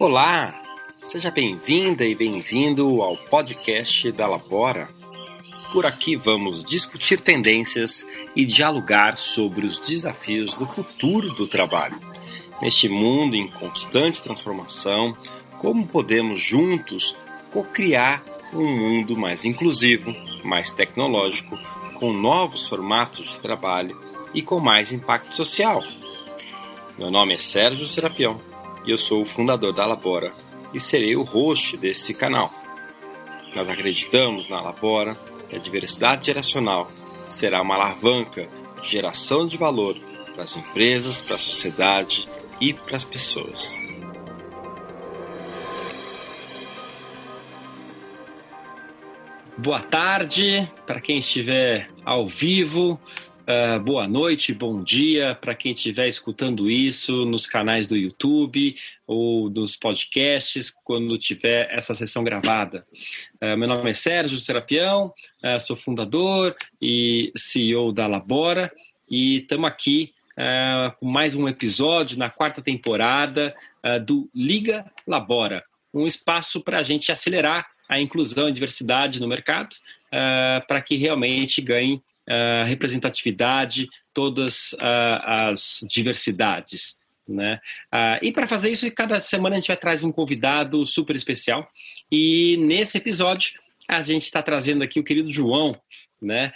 Olá, seja bem-vinda e bem-vindo ao podcast da Labora. Por aqui vamos discutir tendências e dialogar sobre os desafios do futuro do trabalho. Neste mundo em constante transformação, como podemos juntos co-criar um mundo mais inclusivo, mais tecnológico, com novos formatos de trabalho e com mais impacto social. Meu nome é Sérgio Serapião e eu sou o fundador da Labora e serei o host desse canal. Nós acreditamos na Labora que a diversidade geracional será uma alavanca de geração de valor para as empresas, para a sociedade e para as pessoas. Boa tarde para quem estiver ao vivo, uh, boa noite, bom dia para quem estiver escutando isso nos canais do YouTube ou nos podcasts quando tiver essa sessão gravada. Uh, meu nome é Sérgio Serapião, uh, sou fundador e CEO da Labora e estamos aqui com mais um episódio na quarta temporada do Liga Labora, um espaço para a gente acelerar a inclusão e diversidade no mercado para que realmente ganhe uh, representatividade todas uh, as diversidades. Né? e para fazer isso, cada semana a gente vai trazer um convidado super especial. E nesse episódio, a gente está trazendo aqui o querido João, né?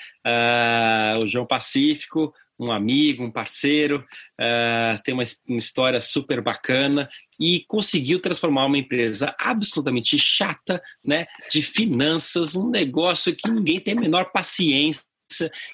o João Pacífico, um amigo, um parceiro, uh, tem uma, uma, história super bacana e conseguiu transformar uma empresa absolutamente chata, né, de finanças, um negócio que ninguém tem a menor paciência,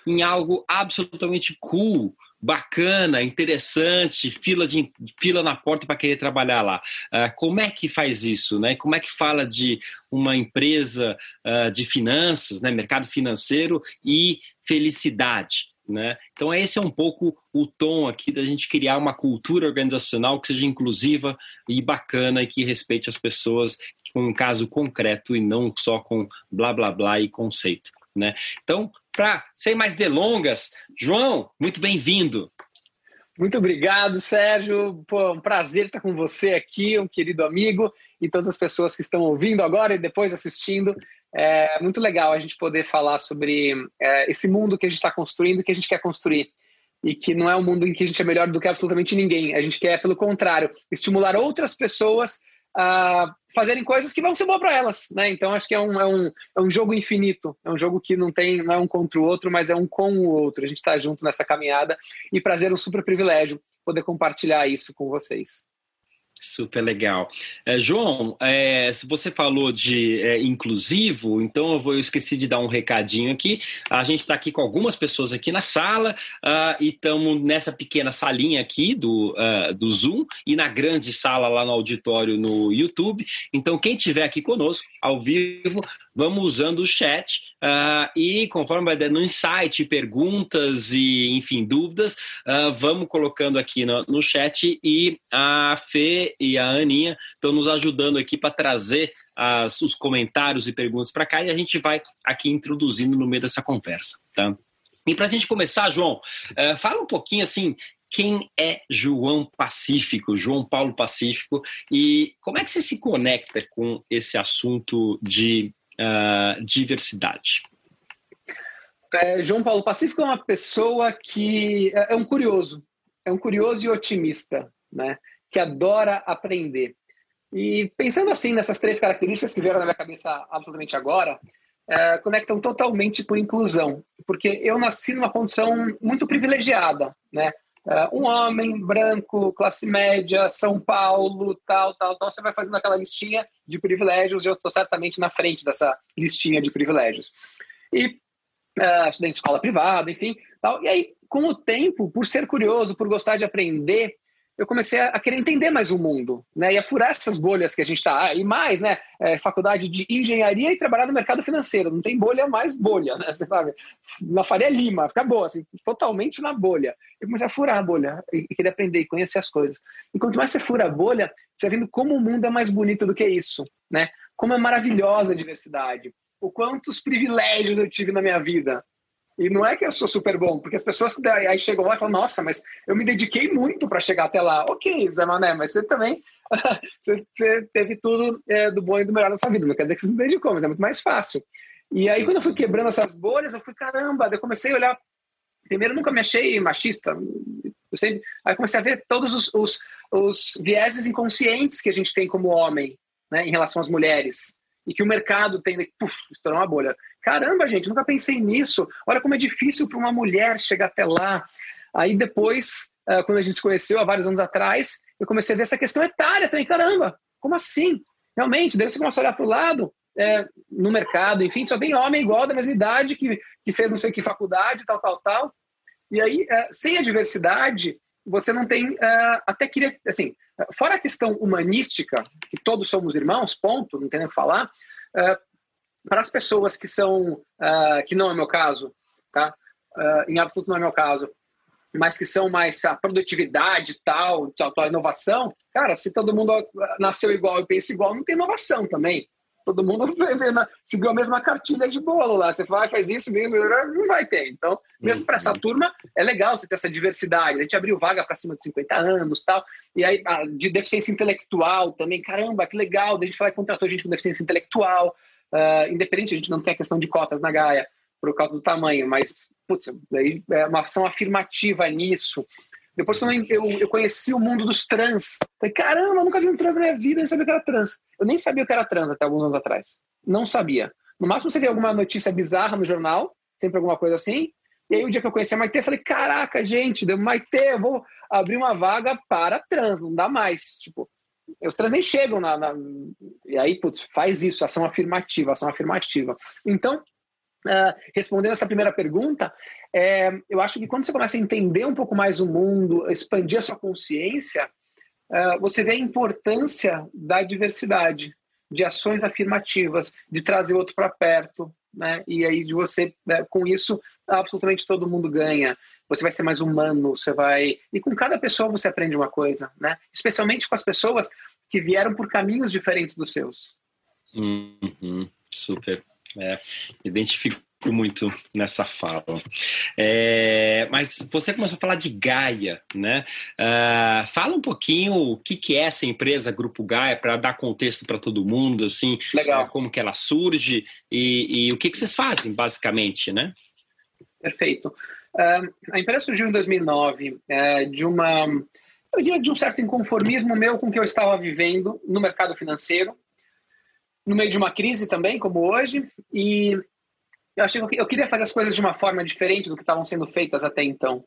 em algo absolutamente cool, bacana, interessante, fila, de, fila na porta para querer trabalhar lá. Uh, como é que faz isso? Né? Como é que fala de uma empresa uh, de finanças, né? mercado financeiro e felicidade? Né? Então, esse é um pouco o tom aqui da gente criar uma cultura organizacional que seja inclusiva e bacana e que respeite as pessoas com um caso concreto e não só com blá blá blá e conceito. Né? Então, para sem mais delongas, João, muito bem-vindo. Muito obrigado, Sérgio. Pô, um prazer estar com você aqui, um querido amigo, e todas as pessoas que estão ouvindo agora e depois assistindo. É muito legal a gente poder falar sobre é, esse mundo que a gente está construindo, que a gente quer construir. E que não é um mundo em que a gente é melhor do que absolutamente ninguém. A gente quer, pelo contrário, estimular outras pessoas a fazerem coisas que vão ser boas para elas. Né? Então, acho que é um, é, um, é um jogo infinito. É um jogo que não tem não é um contra o outro, mas é um com o outro. A gente está junto nessa caminhada. E prazer, um super privilégio poder compartilhar isso com vocês. Super legal. É, João, é, se você falou de é, inclusivo, então eu, vou, eu esqueci de dar um recadinho aqui. A gente está aqui com algumas pessoas aqui na sala uh, e estamos nessa pequena salinha aqui do, uh, do Zoom e na grande sala lá no auditório no YouTube. Então, quem estiver aqui conosco ao vivo, vamos usando o chat uh, e conforme vai dando insight, perguntas e, enfim, dúvidas, vamos colocando aqui no, no, chat e a Fê e a Aninha estão nos ajudando aqui para trazer as, os comentários e perguntas para cá e a gente vai aqui introduzindo no meio dessa conversa, tá? E para a gente começar, João, uh, fala um pouquinho assim, quem é João Pacífico, João Paulo Pacífico, e como é que você se conecta com esse assunto de uh, diversidade? É, João Paulo Pacífico é uma pessoa que é, é um curioso, é um curioso e otimista, né? Que adora aprender. E pensando assim nessas três características que vieram na minha cabeça absolutamente agora, é, conectam totalmente com inclusão, porque eu nasci numa condição muito privilegiada, né? Uh, um homem branco, classe média, São Paulo, tal, tal, tal. Você vai fazendo aquela listinha de privilégios e eu estou certamente na frente dessa listinha de privilégios. E uh, estudante de escola privada, enfim, tal. E aí, com o tempo, por ser curioso, por gostar de aprender, eu comecei a, querer entender mais o mundo, né? E a furar essas bolhas que a gente está. Ah, e mais, né? É, faculdade de engenharia e trabalhar no mercado financeiro. Não tem bolha mais bolha, né? Você sabe? Na Faria Lima, acabou, assim, totalmente na bolha. Eu comecei a furar a bolha e, querer aprender e conhecer as coisas. E quanto mais você fura a bolha, você vai vendo como o mundo é mais bonito do que isso, né? Como é maravilhosa a diversidade. O quantos privilégios eu tive na minha vida, E não é que eu sou super bom, porque as pessoas aí chegam lá e falam, nossa, mas eu me dediquei muito para chegar até lá. Ok, Zé Mané, mas você também você, você, teve tudo é, do bom e do melhor na sua vida. Não quer dizer que você se dedicou, mas é muito mais fácil. E aí, quando eu fui quebrando essas bolhas, eu fui, caramba, eu comecei a olhar. Primeiro, nunca me achei machista. Eu sempre... Aí comecei a ver todos os, os, os vieses inconscientes que a gente tem como homem né, em relação às mulheres e que o mercado tem puf, estourar uma bolha. Caramba, gente, nunca pensei nisso. Olha como é difícil para uma mulher chegar até lá. Aí depois, uh, quando a gente se conheceu há vários anos atrás, eu comecei a ver essa questão etária também. Caramba, como assim? Realmente, daí você começa a olhar para o lado, é, no mercado, enfim, só tem homem igual da mesma idade que, que fez não sei que faculdade, tal, tal, tal. E aí, é, sem a diversidade, você não tem. É, até queria. Assim, fora a questão humanística, que todos somos irmãos, ponto, não tem nem o que falar. É, para as pessoas que são. É, que não é meu caso, tá? em absoluto não é meu caso, mas que são mais a produtividade tal, tal, tal, inovação. Cara, se todo mundo nasceu igual e pensa igual, não tem inovação também todo mundo seguiu a mesma cartilha de bolo lá. Você vai, faz isso, não vai ter. Então, mesmo para essa uhum. turma, é legal você ter essa diversidade. A gente abriu vaga para cima de 50 anos tal. E aí, de deficiência intelectual também, caramba, que legal. A gente foi contratou gente com deficiência intelectual. Uh, independente, a gente não tem a questão de cotas na Gaia por causa do tamanho, mas putz, daí é uma ação afirmativa nisso. Depois eu, eu conheci o mundo dos trans. Falei, caramba, eu nunca vi um trans na minha vida, eu nem sabia que era trans. Eu nem sabia que era trans até alguns anos atrás. Não sabia. No máximo você vê alguma notícia bizarra no jornal, sempre alguma coisa assim. E aí o dia que eu conheci a Maite, eu falei, caraca, gente, deu Maite, eu vou abrir uma vaga para trans, não dá mais. Tipo, os trans nem chegam na, na... E aí, putz, faz isso, ação afirmativa, ação afirmativa. Então, Uh, respondendo essa primeira pergunta, é, eu acho que quando você começa a entender um pouco mais o mundo, expandir a sua consciência, uh, você vê a importância da diversidade, de ações afirmativas, de trazer o outro para perto, né? E aí de você, né, com isso, absolutamente todo mundo ganha. Você vai ser mais humano, você vai e com cada pessoa você aprende uma coisa, né? Especialmente com as pessoas que vieram por caminhos diferentes dos seus. Uhum, super. É, identifico muito nessa fala. É, mas você começou a falar de Gaia, né? Uh, fala um pouquinho o que, que é essa empresa Grupo Gaia para dar contexto para todo mundo, assim, Legal. Uh, como que ela surge e, e, o que, que vocês fazem, basicamente, né? Perfeito. Uh, a empresa surgiu em 2009 é, de uma, eu diria de um certo inconformismo meu com o que eu estava vivendo no mercado financeiro no meio de uma crise também, como hoje, e eu achei que eu queria fazer as coisas de uma forma diferente do que estavam sendo feitas até então.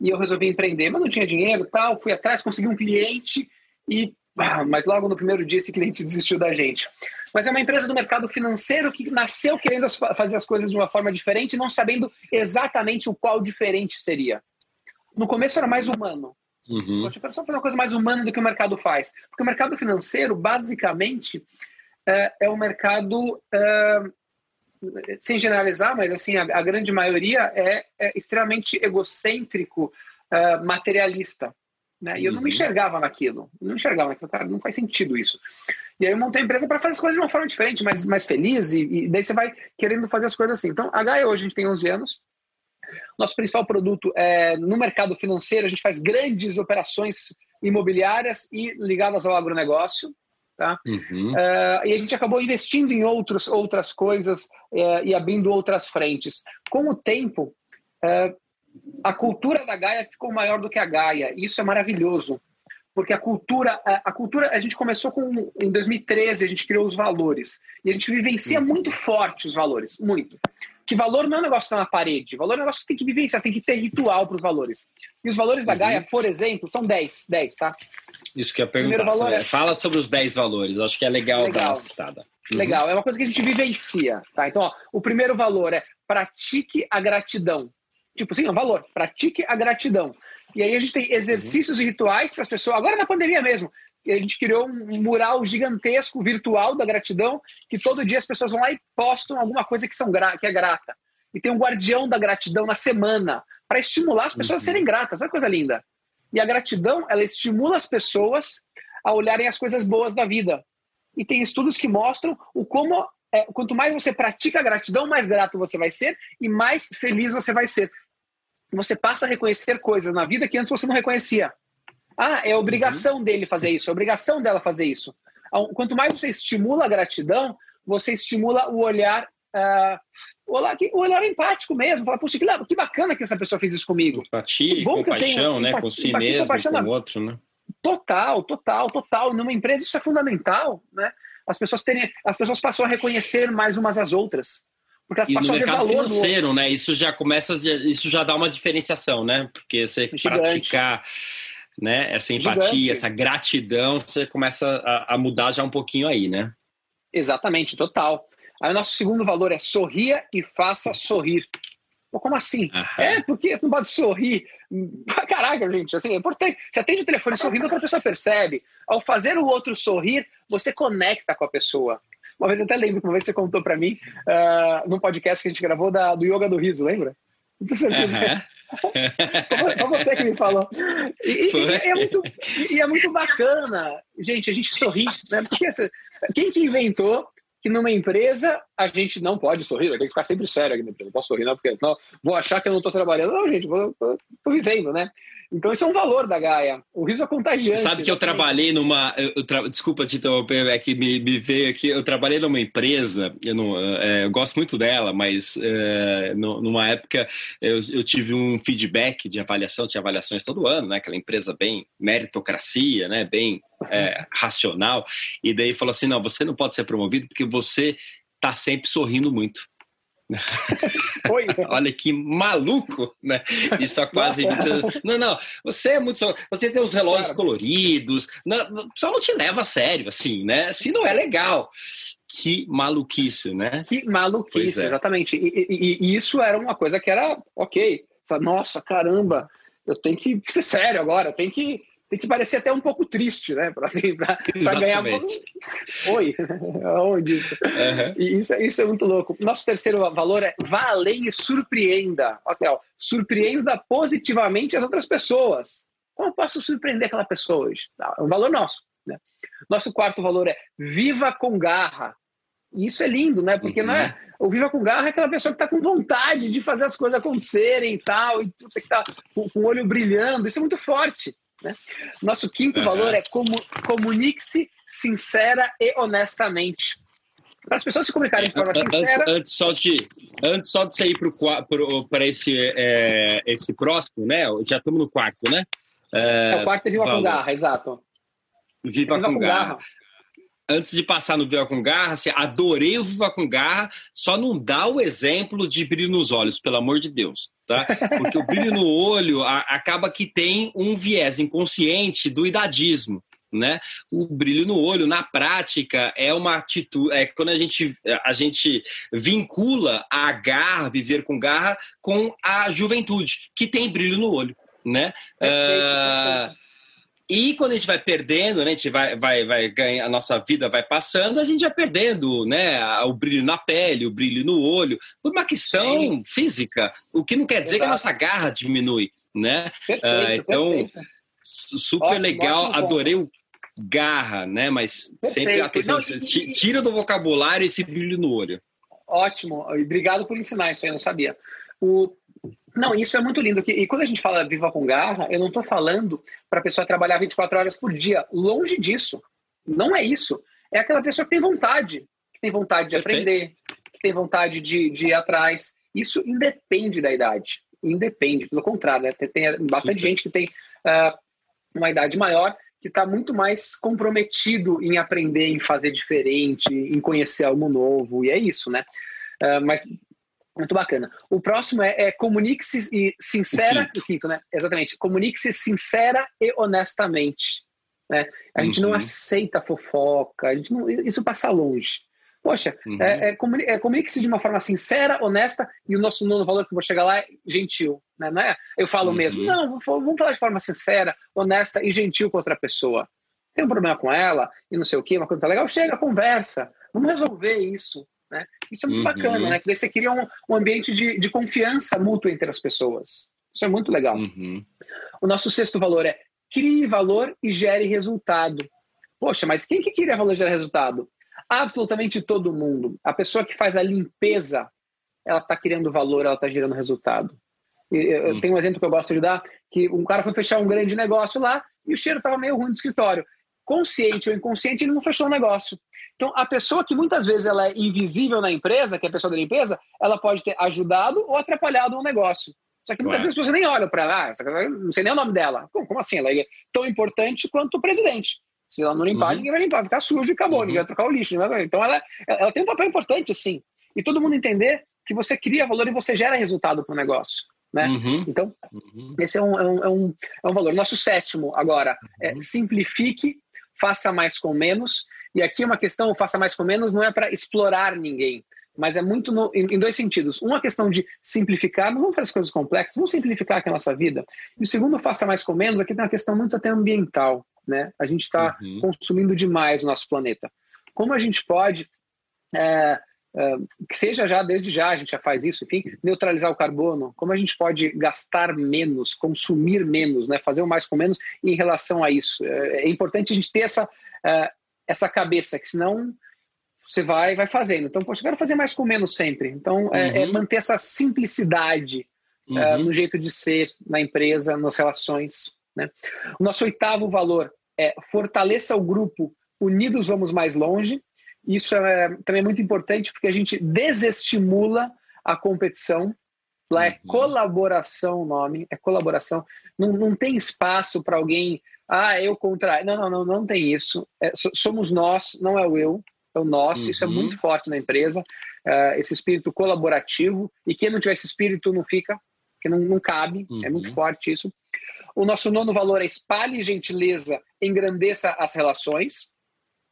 E eu resolvi empreender, mas não tinha dinheiro, tal, fui atrás, consegui um cliente e ah, mas logo no primeiro dia esse cliente desistiu da gente. Mas é uma empresa do mercado financeiro que nasceu querendo fazer as coisas de uma forma diferente, não sabendo exatamente o qual diferente seria. No começo era mais humano. Uhum. Poxa, eu só fazer uma coisa mais humana do que o mercado faz. Porque o mercado financeiro, basicamente, é, é um mercado, é, sem generalizar, mas assim, a, a grande maioria é, é, extremamente egocêntrico, é, materialista. Né? E eu não me uhum. enxergava naquilo, não enxergava naquilo, cara, não faz sentido isso. E aí eu montei a empresa para fazer as coisas de uma forma diferente, mais, mais feliz, e, e, daí você vai querendo fazer as coisas assim. Então, a Gaia hoje a gente tem 11 anos, nosso principal produto é no mercado financeiro, a gente faz grandes operações imobiliárias e ligadas ao agronegócio. Tá? Uhum. Uh, e a gente acabou investindo em outros, outras coisas uh, e abrindo outras frentes. Com o tempo, uh, a cultura da Gaia ficou maior do que a Gaia. E isso é maravilhoso, porque a cultura, a, a, cultura, a gente começou com em 2013, a gente criou os valores e a gente vivencia uhum. muito forte os valores, muito que valor não é um negócio que está na parede, valor é um negócio que tem que vivenciar, tem que ter ritual para os valores. E os valores da uhum. Gaia, por exemplo, são 10, 10, tá? Isso que eu ia perguntar. Valor é... Fala sobre os 10 valores, acho que é legal, legal. dar uma citada. Uhum. Legal, é uma coisa que a gente vivencia, tá? Então, ó, o primeiro valor é pratique a gratidão. Tipo assim, é um valor, pratique a gratidão. E aí a gente tem exercícios uhum. e rituais para as pessoas, agora na pandemia mesmo, a gente criou um mural gigantesco virtual da gratidão, que todo dia as pessoas vão lá e postam alguma coisa que, são que é grata. E tem um guardião da gratidão na semana, para estimular as pessoas uhum. a serem gratas. Olha que coisa linda. E a gratidão, ela estimula as pessoas a olharem as coisas boas da vida. E tem estudos que mostram o como é, quanto mais você pratica a gratidão, mais grato você vai ser e mais feliz você vai ser. Você passa a reconhecer coisas na vida que antes você não reconhecia. Ah, é obrigação uhum. dele fazer isso, é obrigação dela fazer isso. Quanto mais você estimula a gratidão, você estimula o olhar, uh, o olhar, o olhar empático mesmo. Fala, puxa, que, que bacana que essa pessoa fez isso comigo. Empatia, compaixão, né? com si mesmo, com o outro, né? Total, total, total. Numa empresa isso é fundamental, né? As pessoas terem, as pessoas passam a reconhecer mais umas às outras. Porque elas e passam no mercado financeiro, né? Isso já começa, isso já dá uma diferenciação, né? Porque você Gigante. praticar né? Essa empatia, Gigante. essa gratidão, você começa a, a, mudar já um pouquinho aí, né? Exatamente, total. Aí o nosso segundo valor é sorria e faça sorrir. Pô, como assim? Aham. É, porque você não pode sorrir. Caraca, gente, assim, é importante. Você atende o telefone sorrindo, outra pessoa percebe. Ao fazer o outro sorrir, você conecta com a pessoa. Uma vez até lembro uma vez você contou para mim, uh, num podcast que a gente gravou da, do Yoga do Riso, lembra? Você uhum. Foi você que me falou. E, e, é muito, e, é muito, bacana, gente, a gente sorri, né? Porque quem que inventou que numa empresa a gente não pode sorrir, vai ter que ficar sempre sério aqui na empresa. Não posso sorrir, não, porque senão vou achar que eu não estou trabalhando. Não, gente, estou vivendo, né? Então, isso é um valor da Gaia. O riso é contagiante. Sabe que eu trabalhei numa. Eu tra... Desculpa te interromper, é que me, me veio aqui. Eu trabalhei numa empresa, eu, não, é, eu gosto muito dela, mas é, numa época eu, eu, tive um feedback de avaliação, tinha avaliações todo ano, né? Aquela empresa bem meritocracia, né? Bem é, racional. E daí falou assim: não, você não pode ser promovido porque você está sempre sorrindo muito. Oi. Olha que maluco, né? Isso há quase 20 anos. Não, não, você é muito. Você tem os relógios coloridos, não, só não te leva a sério, assim, né? Se não é legal. Que maluquice, né? Que maluquice, é. exatamente. E, e, e, isso era uma coisa que era ok. Nossa, caramba, eu tenho que ser sério agora, eu tenho que tem que parecer até um pouco triste, né? Para assim, ganhar. Oi, onde isso? Uhum. Isso, isso é muito louco. Nosso terceiro valor é vá além e surpreenda. Ok, ó, surpreenda positivamente as outras pessoas. Como eu posso surpreender aquela pessoa hoje? É um valor nosso. Né? Nosso quarto valor é viva com garra. E isso é lindo, né? Porque uhum. não é. Uhum. O Viva com Garra é aquela pessoa que está com vontade de fazer as coisas acontecerem e tal, e tem que estar tá com, com o olho brilhando. Isso é muito forte. Né? Nosso quinto valor é comunique-se sincera e honestamente. Para as pessoas se comunicarem de forma sincera. Antes, antes só, de, antes só de sair para esse, é, esse próximo, né? Já estamos no quarto, né? É, é o quarto é Viva valor. com Garra, exato. Viva, Viva com, com garra. garra antes de passar no Viva com Garra, assim, adorei o Viva com Garra, só não dá o exemplo de brilho nos olhos, pelo amor de Deus, tá? Porque o brilho no olho a, acaba que tem um viés inconsciente do idadismo. Né? O brilho no olho, na prática, é uma atitude. É quando a gente, a gente vincula a garra, viver com garra, com a juventude, que tem brilho no olho. Né? Perfeito, uh, e quando a gente vai perdendo, né, a gente vai, vai, vai ganhar, a nossa vida vai passando, a gente vai perdendo, né, o brilho na pele, o brilho no olho, por uma questão Sim. física, o que não quer dizer Exato. que a nossa garra diminui, né? Perfeito, uh, então, perfeito. super ótimo, legal, ótimo adorei o garra, né, mas perfeito. sempre atenção, não, e, tira do vocabulário esse brilho no olho. Ótimo, obrigado por ensinar isso aí, eu não sabia. O, não, isso é muito lindo. E quando a gente fala viva com garra, eu não estou falando para a pessoa trabalhar 24 horas por dia. Longe disso. Não é isso. É aquela pessoa que tem vontade, que tem vontade de Perfeito. aprender, que tem vontade de, de ir atrás. Isso independe da idade. Independe, pelo contrário, né? tem, tem, bastante gente que tem uh, uma idade maior que está muito mais comprometido em aprender, em fazer diferente, em conhecer algo novo, e é isso, né? Uh, mas muito bacana. O próximo é, é comunique-se e sincera. O quinto. o quinto, né? Exatamente. Comunique-se sincera e honestamente. Né? A uhum. gente não uhum. aceita fofoca, a gente não, isso passa longe. Poxa, uhum. é, é, é, comunique-se de uma forma sincera, honesta, e o nosso nono valor que eu vou chegar lá é gentil. Né? Não é? Eu falo uhum. mesmo, não, vamos falar de forma sincera, honesta e gentil com outra pessoa. Tem um problema com ela e não sei o quê, uma coisa tá legal, chega, conversa, vamos resolver isso. Né? Isso é muito uhum. bacana, né? Que daí você cria um, um ambiente de, de confiança mútua entre as pessoas. Isso é muito legal. Uhum. O nosso sexto valor é crie valor e gere resultado. Poxa, mas quem que cria valor e gera resultado? absolutamente todo mundo. A pessoa que faz a limpeza, ela está criando valor, ela está gerando resultado. Eu hum. tenho um exemplo que eu gosto de dar, que um cara foi fechar um grande negócio lá e o cheiro estava meio ruim do escritório. Consciente ou inconsciente, ele não fechou o negócio. Então, a pessoa que muitas vezes ela é invisível na empresa, que é a pessoa da limpeza, ela pode ter ajudado ou atrapalhado um negócio. Só que muitas Ué. vezes você nem olha para ela, ah, não sei nem o nome dela. Como, como, assim? Ela é tão importante quanto o presidente. Se ela não limpar, uhum. ninguém vai limpar, vai ficar sujo e acabou, uhum. ninguém vai trocar o lixo. Então, ela, ela tem um papel importante, sim. E todo mundo entender que você cria valor e você gera resultado para o negócio. Né? Uhum. Então, uhum. esse é um, é, um, é, um, é um valor. Nosso sétimo, agora, é uhum. simplifique, faça mais com menos. E aqui uma questão, faça mais com menos, não é para explorar ninguém, mas é muito no, em, em, dois sentidos. Uma questão de simplificar, não vamos fazer as coisas complexas, vamos simplificar aqui a nossa vida. E o segundo, faça mais com menos, aqui tem uma questão muito até ambiental. Né? A gente está uhum. consumindo demais o nosso planeta. Como a gente pode é, que seja já desde já, a gente já faz isso, enfim, neutralizar o carbono, como a gente pode gastar menos, consumir menos, né, fazer o mais com menos em relação a isso. É, é importante a gente ter essa, uh, essa cabeça, que senão você vai vai fazendo. Então, poxa, eu quero fazer mais com menos sempre. Então, uhum. é, é, uhum. manter essa simplicidade uhum. uh, no jeito de ser, na empresa, nas relações. Né? O nosso oitavo valor é fortaleça o grupo, unidos vamos mais longe. Isso é também é muito importante porque a gente desestimula a competição. Lá é uhum. colaboração o nome, é colaboração. Não, não tem espaço para alguém, ah, eu contra. Não, não, não, não tem isso. É, somos nós, não é o eu, é o nós. Uhum. Isso é uhum. muito forte na empresa, uh, esse espírito colaborativo. E quem não tiver esse espírito não fica, que não, não cabe, uhum. é muito forte isso. O nosso nono valor é espalhe gentileza, engrandeça as relações.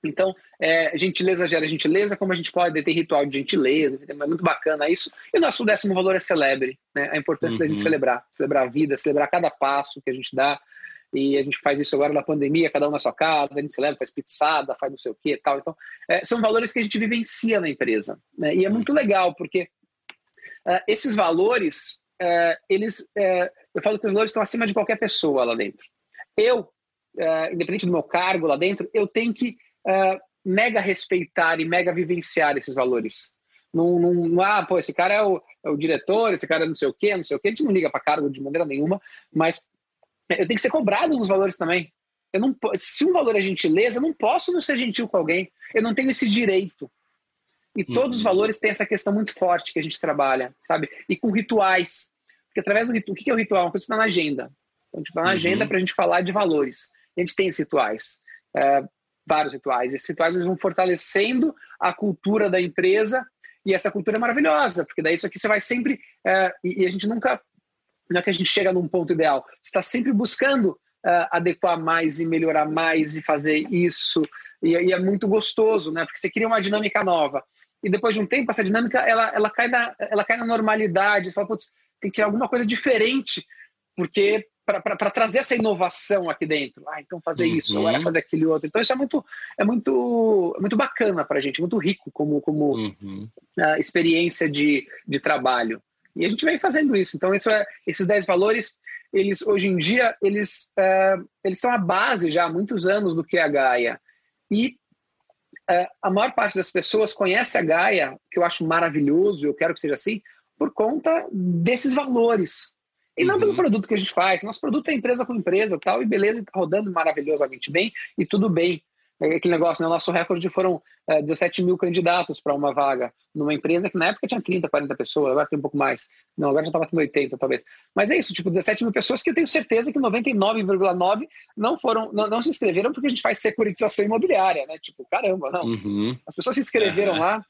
Então, é, gentileza gera gentileza, como a gente pode ter ritual de gentileza, é muito bacana isso. E o nosso décimo valor é celebre, né? a importância uhum. da gente uhum. celebrar, celebrar a vida, celebrar cada passo que a gente dá. E a gente faz isso agora na pandemia, cada um na sua casa, a gente celebra, faz pizzada, faz não sei o que e tal. Então, é, são valores que a gente vivencia na empresa. Né? E é muito legal, porque uh, esses valores, uh, eles, uh, eu falo que os valores estão acima de qualquer pessoa lá dentro. Eu, independente do meu cargo lá dentro, eu tenho que mega respeitar e mega vivenciar esses valores. Não, não, não ah, pô, esse cara é o, é o, diretor, esse cara é não sei o quê, não sei o quê. A gente não liga para cargo de maneira nenhuma, mas eu tenho que ser cobrado nos valores também. Eu não, se um valor é gentileza, eu não posso não ser gentil com alguém. Eu não tenho esse direito. E uhum. todos os valores têm essa questão muito forte que a gente trabalha, sabe? E com rituais. Porque através do ritual, o que é o ritual? Uma coisa que está na agenda. Então, a gente está na uhum. agenda para a gente falar de valores. a gente tem esses rituais. É, vários rituais. Esses rituais eles vão fortalecendo a cultura da empresa e essa cultura é maravilhosa, porque daí isso aqui você vai sempre. É, e, e, a gente nunca. Não é que a gente chega num ponto ideal, você está sempre buscando é, adequar mais e melhorar mais e fazer isso. E, e, é muito gostoso, né? Porque você cria uma dinâmica nova. E depois de um tempo, essa dinâmica ela, ela, cai, na, ela cai na normalidade. Você fala, putz, tem que criar alguma coisa diferente, porque para trazer essa inovação aqui dentro. Ah, então fazer uhum. isso, agora fazer aquele outro. Então isso é muito, é muito, é muito bacana para a gente, muito rico como, como uhum. uh, experiência de, de trabalho. E a gente vem fazendo isso. Então isso é, esses 10 valores, eles hoje em dia, eles, uh, eles são a base já há muitos anos do que é a Gaia. E uh, a maior parte das pessoas conhece a Gaia, que eu acho maravilhoso, eu quero que seja assim, por conta desses valores e não uhum. pelo produto que a gente faz. Nosso produto é empresa com empresa tal, e beleza, está rodando maravilhosamente bem e tudo bem. É aquele negócio, né? O nosso recorde foram é, 17 mil candidatos para uma vaga numa empresa que na época tinha 30, 40 pessoas, agora tem um pouco mais. Não, agora já está batendo 80, talvez. Mas é isso, tipo, 17 mil pessoas que eu tenho certeza que 99,9 não foram, não, não, se inscreveram porque a gente faz securitização imobiliária, né? Tipo, caramba, não. Uhum. As pessoas se inscreveram é. lá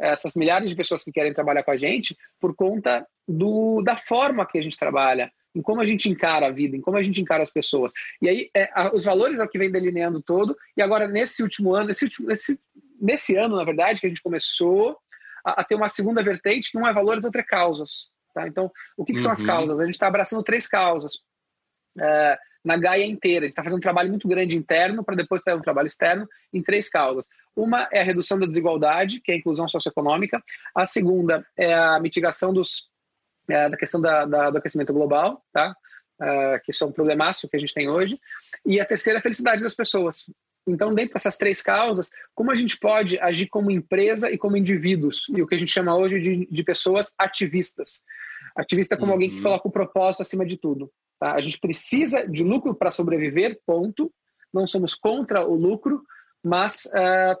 essas milhares de pessoas que querem trabalhar com a gente por conta do, da forma que a gente trabalha, em como a gente encara a vida, em como a gente encara as pessoas. E aí, é, a, os valores é o que vem delineando todo. E agora, nesse último ano, nesse, nesse, nesse ano, na verdade, que a gente começou a, a ter uma segunda vertente, que não é valores, outra é causas. Tá? Então, o que, que uhum. são as uhum. causas? A gente está abraçando três causas. É, na Gaia inteira. A gente está fazendo um trabalho muito grande interno para depois ter um trabalho externo em três causas. Uma é a redução da desigualdade, que é a inclusão socioeconômica. A segunda é a mitigação dos, é, da questão da, da, do aquecimento global, tá? Uh, que isso é um problemaço que a gente tem hoje. E a terceira é a felicidade das pessoas. Então, dentro dessas três causas, como a gente pode agir como empresa e como indivíduos? E o que a gente chama hoje de, de pessoas ativistas. Ativista como uhum. alguém que uhum. coloca o propósito acima de tudo. Tá? A gente precisa de lucro para sobreviver, ponto. Não somos contra o lucro, mas uh,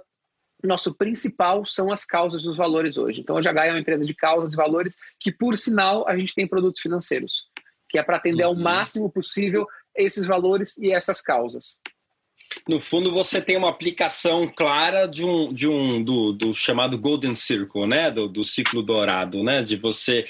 nosso principal são as causas e os valores hoje. Então, a Jagai é uma empresa de causas e valores que, por sinal, a gente tem produtos financeiros, que é para atender uhum. ao máximo possível esses valores e essas causas no fundo você tem uma aplicação clara de um, de um do, do chamado golden circle, né, do, do ciclo dourado, né, de você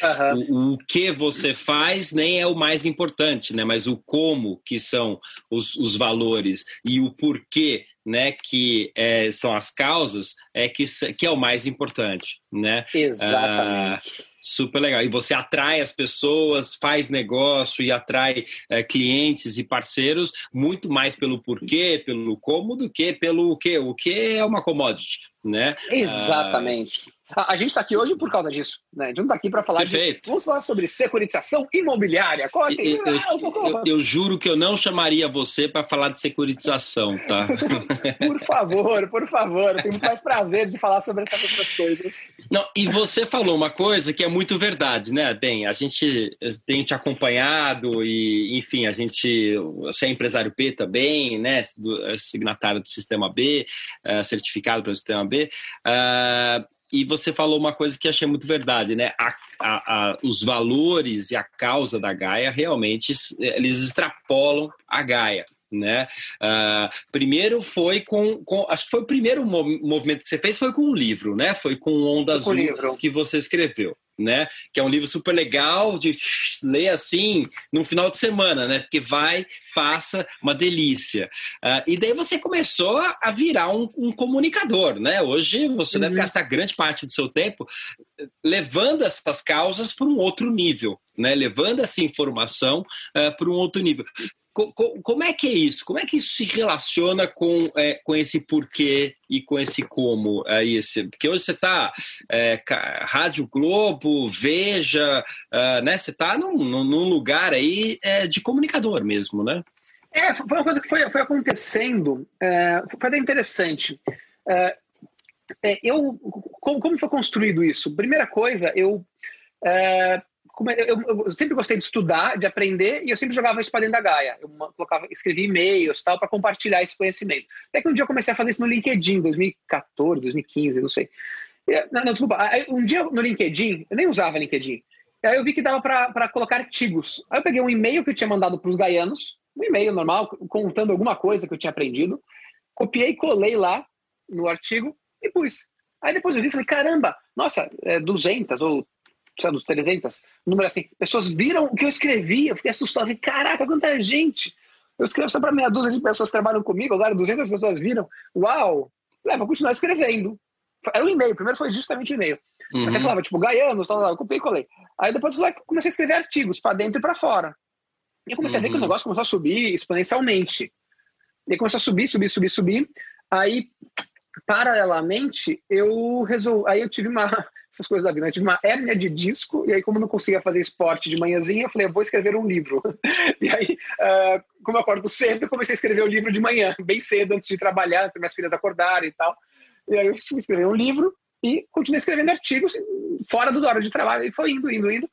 uhum. o, o, que você faz nem é o mais importante, né, mas o como que são os, os valores e o porquê né, que é, são as causas, é que, que é o mais importante, né? Exatamente. Ah, super legal. E você atrai as pessoas, faz negócio e atrai é, clientes e parceiros muito mais pelo porquê, pelo como, do que pelo o que. O que é uma commodity, né? Exatamente. Ah, a, gente está aqui hoje por causa disso. Né? A gente não está aqui para falar Perfeito. de. Vamos falar sobre securitização imobiliária. Qual é? eu, eu, eu, eu, juro que eu não chamaria você para falar de securitização, tá? por favor, por favor. Eu tenho muito mais prazer de falar sobre essas outras coisas. Não, e você falou uma coisa que é muito verdade, né? Bem, a gente tem te acompanhado e, enfim, a gente. Você é empresário B também, né? Do, signatário do Sistema B, uh, certificado pelo Sistema B. Uh, e você falou uma coisa que achei muito verdade, né? A, a, a, os valores e a causa da Gaia realmente eles extrapolam a Gaia. Né? Uh, primeiro foi com, com, Acho que foi o primeiro movimento que você fez foi com um livro, né? Foi com Onda Azul livro. que você escreveu né? Que é um livro super legal de ler assim no final de semana, né? Porque vai, passa, uma delícia. Uh, e daí você começou a virar um, um comunicador, né? Hoje você uhum. deve gastar grande parte do seu tempo eh, levando essas causas para um outro nível, né? Levando essa informação uh, para um outro nível como é que é isso? Como é que isso se relaciona com, é, com esse porquê e com esse como? É, esse, porque hoje você está é, Rádio Globo, Veja, uh, né? Você está num, num, lugar aí é, de comunicador mesmo, né? É, foi uma coisa que foi, foi acontecendo, é, foi até interessante. É, eu, como, como foi construído isso? Primeira coisa, eu eu, eu, sempre gostei de estudar, de aprender, e eu sempre jogava isso para dentro da Gaia. Eu colocava, escrevia e-mails tal para compartilhar esse conhecimento. Até que um dia eu comecei a fazer isso no LinkedIn, 2014, 2015, não sei. Não, não, desculpa. Um dia no LinkedIn, eu nem usava LinkedIn. Aí eu vi que dava para colocar artigos. Aí eu peguei um e-mail que eu tinha mandado para os gaianos, um e-mail normal, contando alguma coisa que eu tinha aprendido, copiei e colei lá no artigo e pus. Aí depois eu vi e falei, caramba, nossa, é 200 ou sei dos 300, número assim, pessoas viram o que eu escrevi, eu fiquei assustado, falei, caraca, quanta gente! Eu escrevo só para meia dúzia de pessoas que trabalham comigo, agora 200 pessoas viram, uau! É, vou continuar escrevendo. Era um e-mail, primeiro foi justamente o um e-mail. Uhum. Até falava, tipo, Gaianos, tal, tal, eu copiei e colei. Aí depois eu comecei a escrever artigos para dentro e para fora. E eu comecei uhum. a ver que o uhum. negócio começou a subir exponencialmente. E começou a subir, subir, subir, subir. Aí, paralelamente, eu resolvi. Aí eu tive uma, essas coisas da vida. Eu tive uma hérnia de disco, e aí, como eu não conseguia fazer esporte de manhãzinha, eu falei, eu vou escrever um livro. e aí, uh, como eu acordo cedo, eu comecei a escrever o livro de manhã, bem cedo, antes de trabalhar, antes minhas filhas acordarem e tal. E aí eu fui escrever um livro e continuei escrevendo artigos fora do hora de trabalho, e foi indo, indo, indo.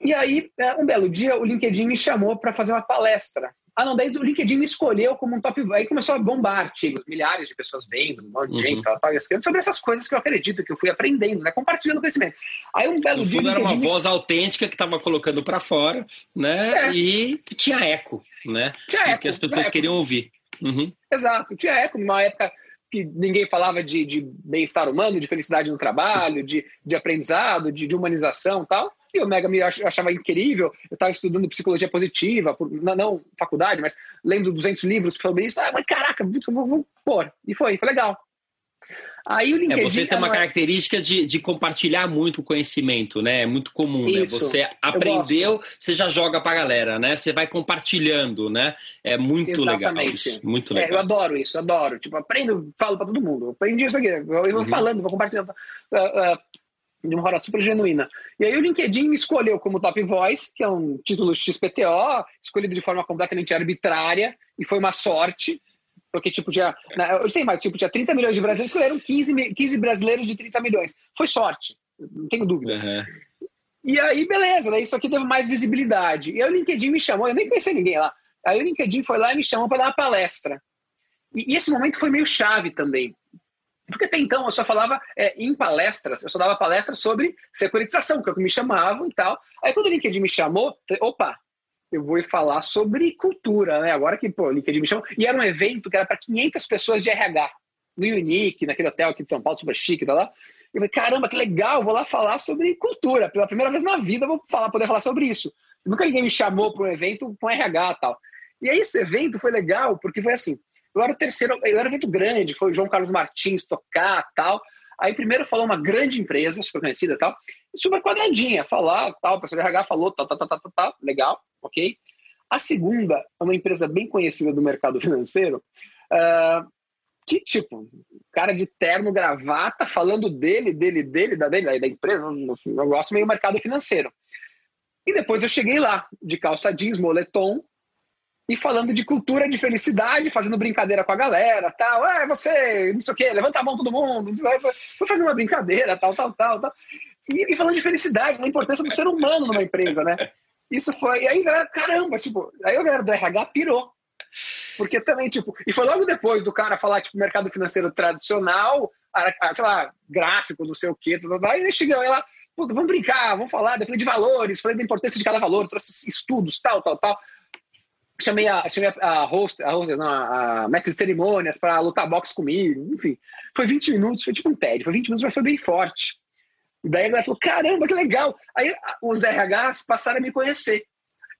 E aí, uh, um belo dia, o LinkedIn me chamou para fazer uma palestra ah, não, daí o LinkedIn me escolheu como um top. Aí começou a bombar artigos, milhares de pessoas vendo, um monte de uhum. gente tal, tal, escrevendo sobre essas coisas que eu acredito, que eu fui aprendendo, né? Compartilhando conhecimento. Aí um belo no dia. era uma voz autêntica que estava colocando para fora, né? É. E tinha eco, né? Tinha eco. Que as pessoas queriam ouvir. Uhum. Exato, tinha eco, numa época que ninguém falava de, de bem-estar humano, de felicidade no trabalho, de, de aprendizado, de, de humanização tal. E o Mega me achava incrível. Eu estava estudando psicologia positiva, por, não, não, faculdade, mas lendo 200 livros sobre isso. Ah, mas caraca, vou, vou pôr. E foi, foi legal. Aí o LinkedIn. É, você tem uma característica de, de compartilhar muito conhecimento, né? É muito comum, né? Isso, né? Você aprendeu, você já joga pra galera, né? Você vai compartilhando, né? É muito Exatamente. legal. Isso, muito legal. É, eu adoro isso, adoro. Tipo, aprendo, falo pra todo mundo. Aprendi isso aqui. Eu vou uhum. falando, vou compartilhando. Uh, uh, de uma forma super genuína. E aí o LinkedIn me escolheu como Top Voice, que é um título XPTO, escolhido de forma completamente arbitrária, e foi uma sorte. Porque, tipo, tinha, hoje tem mais, tipo, tinha 30 milhões de brasileiros, escolheram 15, 15 brasileiros de 30 milhões. Foi sorte, não tenho dúvida. Uhum. E aí, beleza, daí isso aqui teve mais visibilidade. E aí o LinkedIn me chamou, eu nem conheci ninguém lá. Aí o LinkedIn foi lá e me chamou para dar uma palestra. E, e, esse momento foi meio chave também. Porque até então eu só falava é, em palestras, eu só dava palestras sobre securitização, que é o que me chamavam e tal. Aí quando o LinkedIn me chamou, falei, opa, eu vou falar sobre cultura, né? Agora que pô, o LinkedIn me chamou. E era um evento que era para 500 pessoas de RH, no Unique, naquele hotel aqui de São Paulo, super chique, tá lá. Eu falei, caramba, que legal, vou lá falar sobre cultura. Pela primeira vez na vida, vou falar, poder falar sobre isso. Nunca ninguém me chamou para um evento com RH e tal. E aí esse evento foi legal, porque foi assim, eu era o terceiro, eu era um evento grande, foi o João Carlos Martins tocar tal. Aí primeiro falou uma grande empresa, super conhecida tal, super quadradinha, falar tal, o pessoal de RH falou tal, tal, tal, tal, tal, legal, ok. A segunda é uma empresa bem conhecida do mercado financeiro, uh, que tipo, cara de terno, gravata, falando dele, dele, dele, da dele, da empresa, no negócio meio mercado financeiro. E depois eu cheguei lá, de calça jeans, moletom, e falando de cultura de felicidade, fazendo brincadeira com a galera, tal. É, você, não sei o quê, levanta a mão todo mundo. Foi fazer uma brincadeira, tal, tal, tal, tal. E, e falando de felicidade, da importância do ser humano numa empresa, né? Isso foi. E aí, galera, caramba, tipo, aí a galera do RH pirou. Porque também, tipo, e foi logo depois do cara falar, tipo, mercado financeiro tradicional, sei lá, gráfico, não sei o quê, tal, tal, tal, aí chegou lá, vamos brincar, vamos falar, eu falei de valores, falei da importância de cada valor, trouxe estudos, tal, tal, tal chamei a, chamei a host, a, host não, a mestre de cerimônias para lutar boxe comigo, enfim. Foi 20 minutos, foi tipo um TED, foi 20 minutos, mas foi bem forte. E daí a galera falou, caramba, que legal. Aí os RHs passaram a me conhecer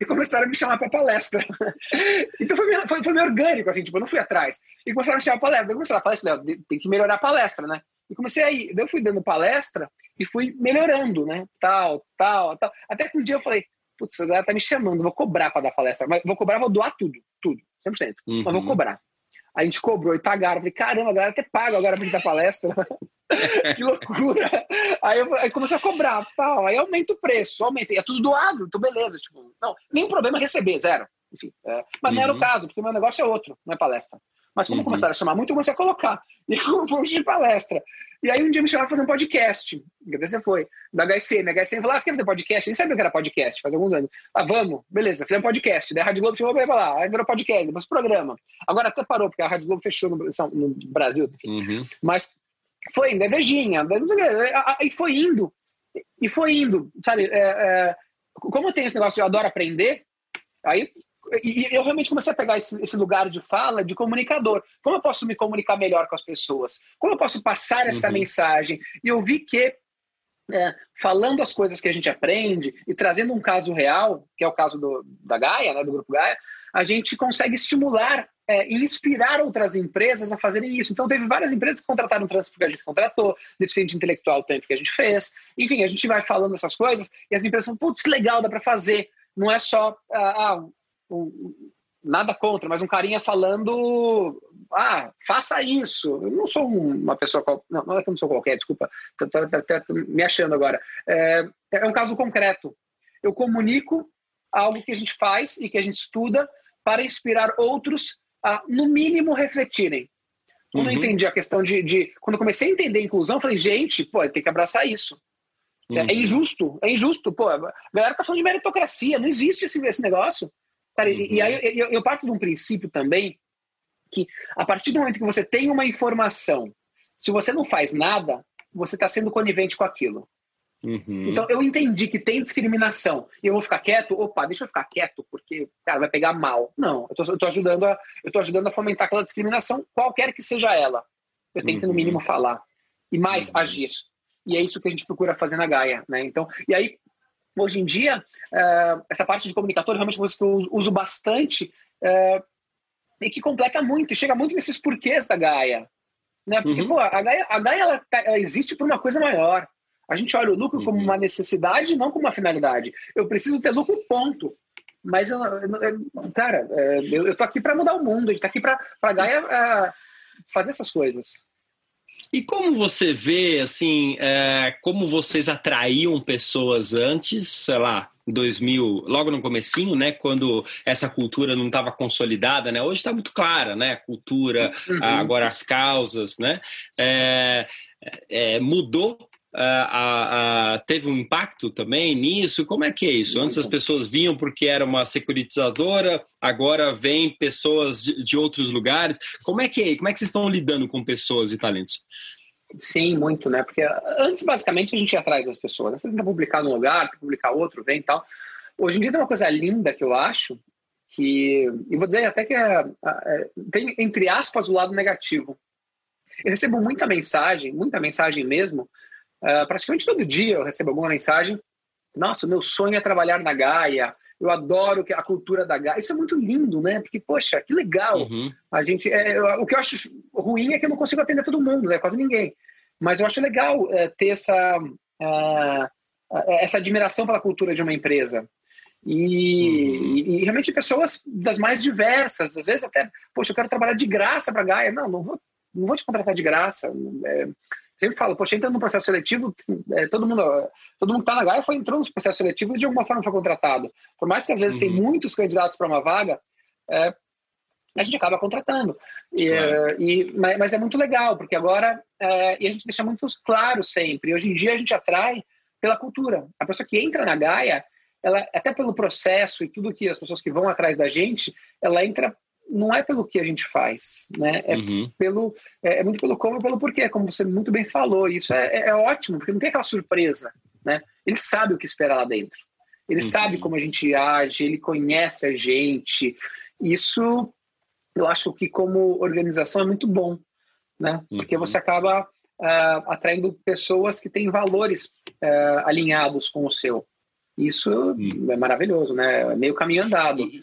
e começaram a me chamar para palestra. então foi meio, foi, foi meio orgânico, assim, tipo, eu não fui atrás. E começaram a me chamar para palestra. Eu comecei a palestra, tem que melhorar a palestra, né? E comecei aí, daí eu fui dando palestra e fui melhorando, né? Tal, tal, tal. Até que um dia eu falei, putz, a galera tá me chamando, vou cobrar para dar palestra. Mas vou cobrar, vou doar tudo, tudo, 100%. Uhum. Mas vou uhum. cobrar. A gente cobrou e pagaram. Falei, caramba, a galera até paga agora pra gente dar palestra. que loucura. Aí, eu, aí comecei a cobrar, tal. Aí aumenta o preço, aumenta. E é tudo doado, então beleza. Tipo, não, nenhum problema receber, zero. Enfim, é, mas uhum. não era o uhum. caso, porque o meu negócio é outro, não é palestra. Mas como uhum. começaram a chamar muito, eu comecei a colocar. E foi um monte de palestra. E aí um dia me chamaram para fazer um podcast. E você foi, da HSM. A HSM falou, ah, você quer fazer podcast? Eu nem sabia o que era podcast, faz alguns anos. Ah, vamos, beleza, fizemos podcast. Daí a Rádio Globo chamou para lá, aí virou podcast, depois programa. Agora até parou, porque a Rádio Globo fechou no, no Brasil. Uhum. Mas foi indo, é Vejinha, e foi indo. E foi indo, sabe? É, é, como eu tenho esse negócio de eu adoro aprender, aí e eu realmente comecei a pegar esse, esse, lugar de fala de comunicador. Como eu posso me comunicar melhor com as pessoas? Como eu posso passar essa uhum. mensagem? E eu vi que, é, falando as coisas que a gente aprende e trazendo um caso real, que é o caso do, da Gaia, né, do Grupo Gaia, a gente consegue estimular é, e inspirar outras empresas a fazerem isso. Então, teve várias empresas que contrataram trânsito que a gente contratou, deficiente intelectual o tempo que a gente fez. Enfim, a gente vai falando essas coisas e as empresas falam, putz, legal, dá para fazer. Não é só, ah, ah um, nada contra, mas um carinha falando, ah, faça isso. Eu não sou uma pessoa, não, não é que eu não sou qualquer, desculpa, estou me achando agora. É, é um caso concreto. Eu comunico algo que a gente faz e que a gente estuda para inspirar outros a, no mínimo, refletirem. Quando uhum. eu entendi a questão de, de, Quando eu comecei a entender a inclusão, eu falei, gente, pô, tem que abraçar isso. É, é uhum. É, injusto, é injusto. Pô, a galera tá falando de meritocracia, não existe esse, esse negócio. Cara, uhum. e, e, aí eu, eu parto de um princípio também que a partir do momento que você tem uma informação, se você não faz nada, você está sendo conivente com aquilo. Uhum. Então eu entendi que tem discriminação e eu vou ficar quieto. Opa, deixa eu ficar quieto porque cara vai pegar mal. Não, eu estou ajudando a eu tô ajudando a fomentar aquela discriminação, qualquer que seja ela. Eu tenho uhum. que no uhum. mínimo falar e mais uhum. agir. E é isso que a gente procura fazer na Gaia, né? Então, e aí Hoje em dia, uh, essa parte de comunicador realmente eu uso bastante uh, e que completa muito e chega muito nesses porquês da Gaia. Né? Porque uhum. pô, a Gaia, a Gaia ela, tá, ela, existe por uma coisa maior. A gente olha o lucro uhum. como uma necessidade, não como uma finalidade. Eu preciso ter lucro, ponto. Mas, eu, eu, cara, é, eu, eu tô aqui para mudar o mundo, a gente tá aqui para a Gaia fazer essas coisas. E como você vê, assim, é, como vocês atraíam pessoas antes, sei lá, 2000, logo no comecinho, né, quando essa cultura não estava consolidada, né, hoje está muito clara, né, a cultura, uhum. agora as causas, né, é, é, mudou a, a, teve um impacto também nisso? Como é que é isso? Antes as pessoas vinham porque era uma securitizadora, agora vêm pessoas de, de, outros lugares. Como é que é? Como é que vocês estão lidando com pessoas e talentos? Sim, muito, né? Porque antes, basicamente, a gente ia atrás das pessoas. Né? Você tenta publicar num lugar, publicar outro, vem e tal. Hoje em dia tem uma coisa linda que eu acho, que, e vou dizer até que é, é, tem, entre aspas, o lado negativo. Eu recebo muita mensagem, muita mensagem mesmo, Uh, praticamente todo dia eu recebo alguma mensagem. Nossa, meu sonho é trabalhar na Gaia. Eu adoro a cultura da Gaia. Isso é muito lindo, né? Porque, poxa, que legal. Uhum. A gente, é, o que eu acho ruim é que eu não consigo atender todo mundo, né? Quase ninguém. Mas eu acho legal é, ter essa, uh, essa admiração pela cultura de uma empresa. E, uhum. e, e, realmente pessoas das mais diversas. Às vezes até, poxa, eu quero trabalhar de graça para a Gaia. Não, não vou, não vou te contratar de graça. É, sempre falo, poxa, entra no processo seletivo, é, todo mundo todo mundo que está na Gaia foi entrou no processo seletivo e de alguma forma foi contratado. Por mais que às vezes uhum. tem muitos candidatos para uma vaga, é, a gente acaba contratando. E, claro. e, mas, mas, é muito legal, porque agora é, e a gente deixa muito claro sempre. Hoje em dia a gente atrai pela cultura. A pessoa que entra na Gaia, ela até pelo processo e tudo que as pessoas que vão atrás da gente, ela entra não é pelo que a gente faz, né? É uhum. pelo é, é, muito pelo como e pelo porquê, como você muito bem falou. Isso é, é, é, ótimo, porque não tem aquela surpresa, né? Ele sabe o que esperar lá dentro. Ele uhum. sabe como a gente age, ele conhece a gente. Isso eu acho que como organização é muito bom, né? Porque você uhum. acaba uh, atraindo pessoas que têm valores uh, alinhados com o seu. Isso uhum. é maravilhoso, né? É meio caminho andado. E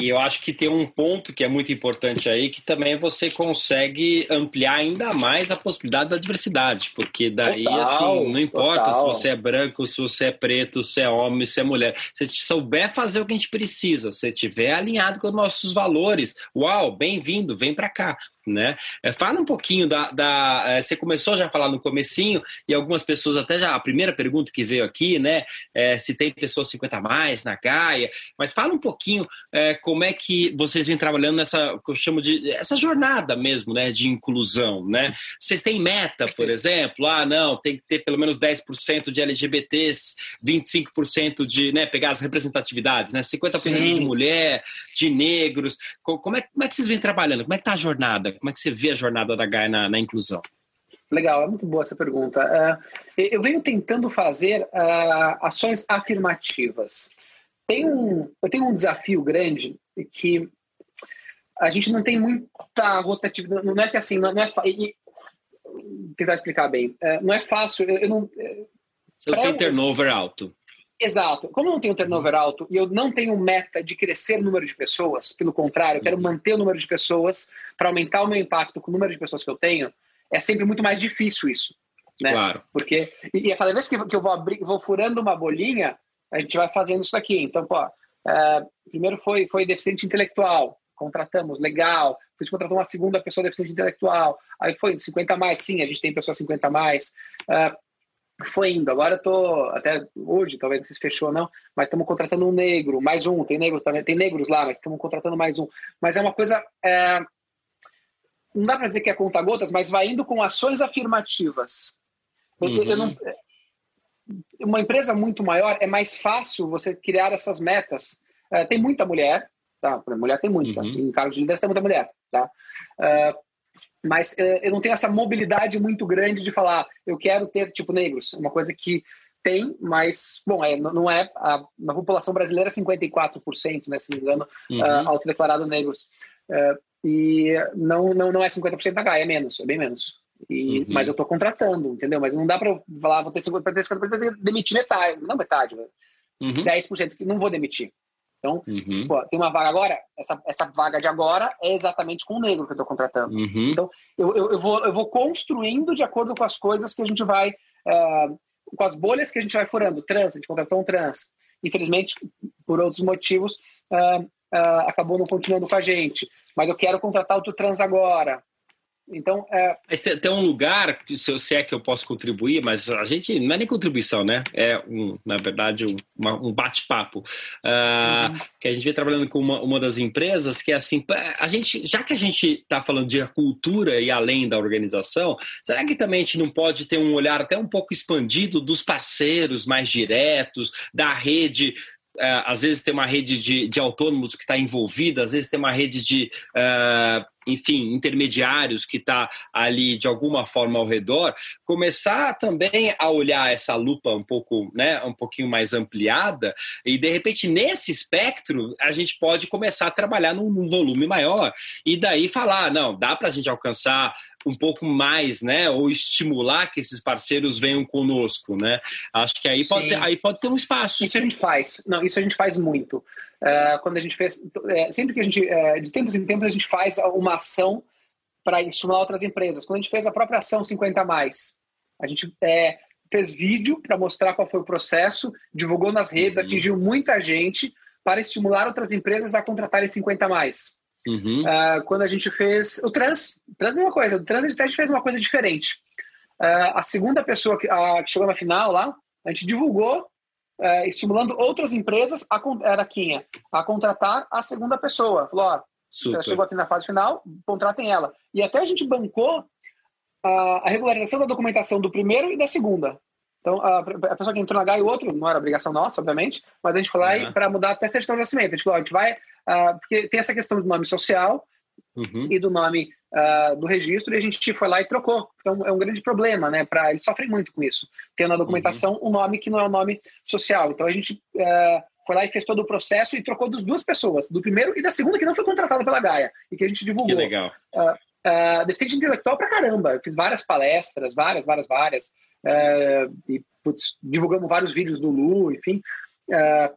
e eu acho que tem um ponto que é muito importante aí, que também você consegue ampliar ainda mais a possibilidade da diversidade, porque daí, total, assim, não importa total. se você é branco, se você é preto, se é homem, se é mulher, se souber fazer o que a gente precisa, se estiver alinhado com os nossos valores, uau, bem-vindo, vem para cá né? É, fala um pouquinho da, da é, você começou já a falar no comecinho e algumas pessoas até já a primeira pergunta que veio aqui, né? É, se tem pessoas 50 a mais na Gaia, mas fala um pouquinho é, como é que vocês vêm trabalhando nessa que eu chamo de essa jornada mesmo, né? De inclusão, né? Vocês têm meta, por exemplo? Ah, não, tem que ter pelo menos 10% de LGBTs, 25% de, né? Pegar as representatividades, né? 50% Sim. de mulher, de negros. Como é, como é que vocês vêm trabalhando? Como é que tá a jornada? Como é que você vê a jornada da Gaia na, na inclusão? Legal, é muito boa essa pergunta. Uh, eu venho tentando fazer uh, ações afirmativas. Tem um, eu tenho um desafio grande que a gente não tem muita rotatividade. Não é que assim, não é, e, tentar explicar bem. Uh, não é fácil. Eu, eu não. Você não tem turnover alto. Exato. Como eu não tenho turnover alto e eu não tenho meta de crescer o número de pessoas, pelo contrário, eu quero manter o número de pessoas para aumentar o meu impacto com o número de pessoas que eu tenho, é sempre muito mais difícil isso. Né? Claro. Porque, e, a cada vez que, eu vou, abrir, vou furando uma bolinha, a gente vai fazendo isso daqui. Então, pô, é, primeiro foi, foi deficiente intelectual, contratamos, legal. A gente contratou uma segunda pessoa deficiente intelectual. Aí foi 50 a mais, sim, a gente tem pessoa 50 a mais. Uh, foi indo. Agora eu tô, até hoje, talvez não sei se fechou ou não, mas estamos contratando um negro, mais um, tem negros também, tem negros lá, mas estamos contratando mais um. Mas é uma coisa. É, não dá para dizer que é conta-gotas, mas vai indo com ações afirmativas. Uhum. Eu, eu não, uma empresa muito maior é mais fácil você criar essas metas. É, tem muita mulher, tá? Mulher tem muita, uhum. em cargos de liderança tem muita mulher, tá? É, mas uh, eu não tenho essa mobilidade muito grande de falar, eu quero ter, tipo, negros. Uma coisa que tem, mas, bom, é, não é. A, na população brasileira, 54%, né, se não me engano, uhum. uh, autodeclarado negros. Uh, e não, não, não é 50% da GAI, é menos, é bem menos. E, uhum. Mas eu estou contratando, entendeu? Mas não dá para falar, vou ter 50%, para ter 50%, demitir metade, não metade, uhum. 10% que não vou demitir. Então, uhum. pô, tem uma vaga agora, essa, essa vaga de agora é exatamente com o negro que eu estou contratando. Uhum. Então, eu, eu, eu, vou, eu vou construindo de acordo com as coisas que a gente vai, uh, com as bolhas que a gente vai furando. Trans, a gente contratou um trans. Infelizmente, por outros motivos, uh, uh, acabou não continuando com a gente. Mas eu quero contratar outro trans agora. Então, é... tem, tem, um lugar, se é que eu posso contribuir, mas a gente não é nem contribuição, né? É, um, na verdade, um, um bate-papo. Uh, uhum. Que a gente vem trabalhando com uma, uma das empresas que é assim, a gente, já que a gente está falando de cultura e além da organização, será que também a gente não pode ter um olhar até um pouco expandido dos parceiros mais diretos, da rede é, às vezes tem uma rede de, de autônomos que está envolvida, às vezes tem uma rede de, uh, enfim, intermediários que está ali de alguma forma ao redor, começar também a olhar essa lupa um pouco, né, um pouquinho mais ampliada e de repente nesse espectro a gente pode começar a trabalhar num, num volume maior e daí falar, não, dá para a gente alcançar um pouco mais, né, ou estimular que esses parceiros venham conosco, né? Acho que aí pode ter, aí pode ter um espaço. Isso a gente faz, não, isso a gente faz muito. Uh, quando a gente fez, uh, sempre que a gente, uh, de tempos em tempos a gente faz uma ação para estimular outras empresas. Quando a gente fez a própria ação 50 mais, a gente é, fez vídeo para mostrar qual foi o processo, divulgou nas redes, uhum. atingiu muita gente para estimular outras empresas a contratarem 50 mais. Uhum. Uh, quando a gente fez o trans, trans é uma coisa, o trans a gente fez uma coisa diferente. Uh, a segunda pessoa que, a, que, chegou na final lá, a gente divulgou, uh, estimulando outras empresas, a, quem? A contratar a segunda pessoa. Falou, ó, ela chegou aqui na fase final, contratem ela. E até a gente bancou a, a regularização da documentação do primeiro e da segunda. Então, a, a, pessoa que entrou na H e o outro, não era obrigação nossa, obviamente, mas a gente foi lá uhum. para mudar até a certidão de nascimento. A gente falou, a gente vai, uh, porque tem essa questão do nome social uhum. e do nome uh, do registro, e a gente foi lá e trocou. Então, é um grande problema, né? Pra, eles sofrem muito com isso, tendo na documentação uhum. um nome que não é o um nome social. Então, a gente uh, foi lá e fez todo o processo e trocou das duas pessoas, do primeiro e da segunda, que não foi contratada pela Gaia, e que a gente divulgou. Que legal. Uh, deficiente intelectual pra caramba. Eu fiz várias palestras, várias, várias, várias. Uh, e putz, divulgamos vários vídeos do Lu, enfim, uh,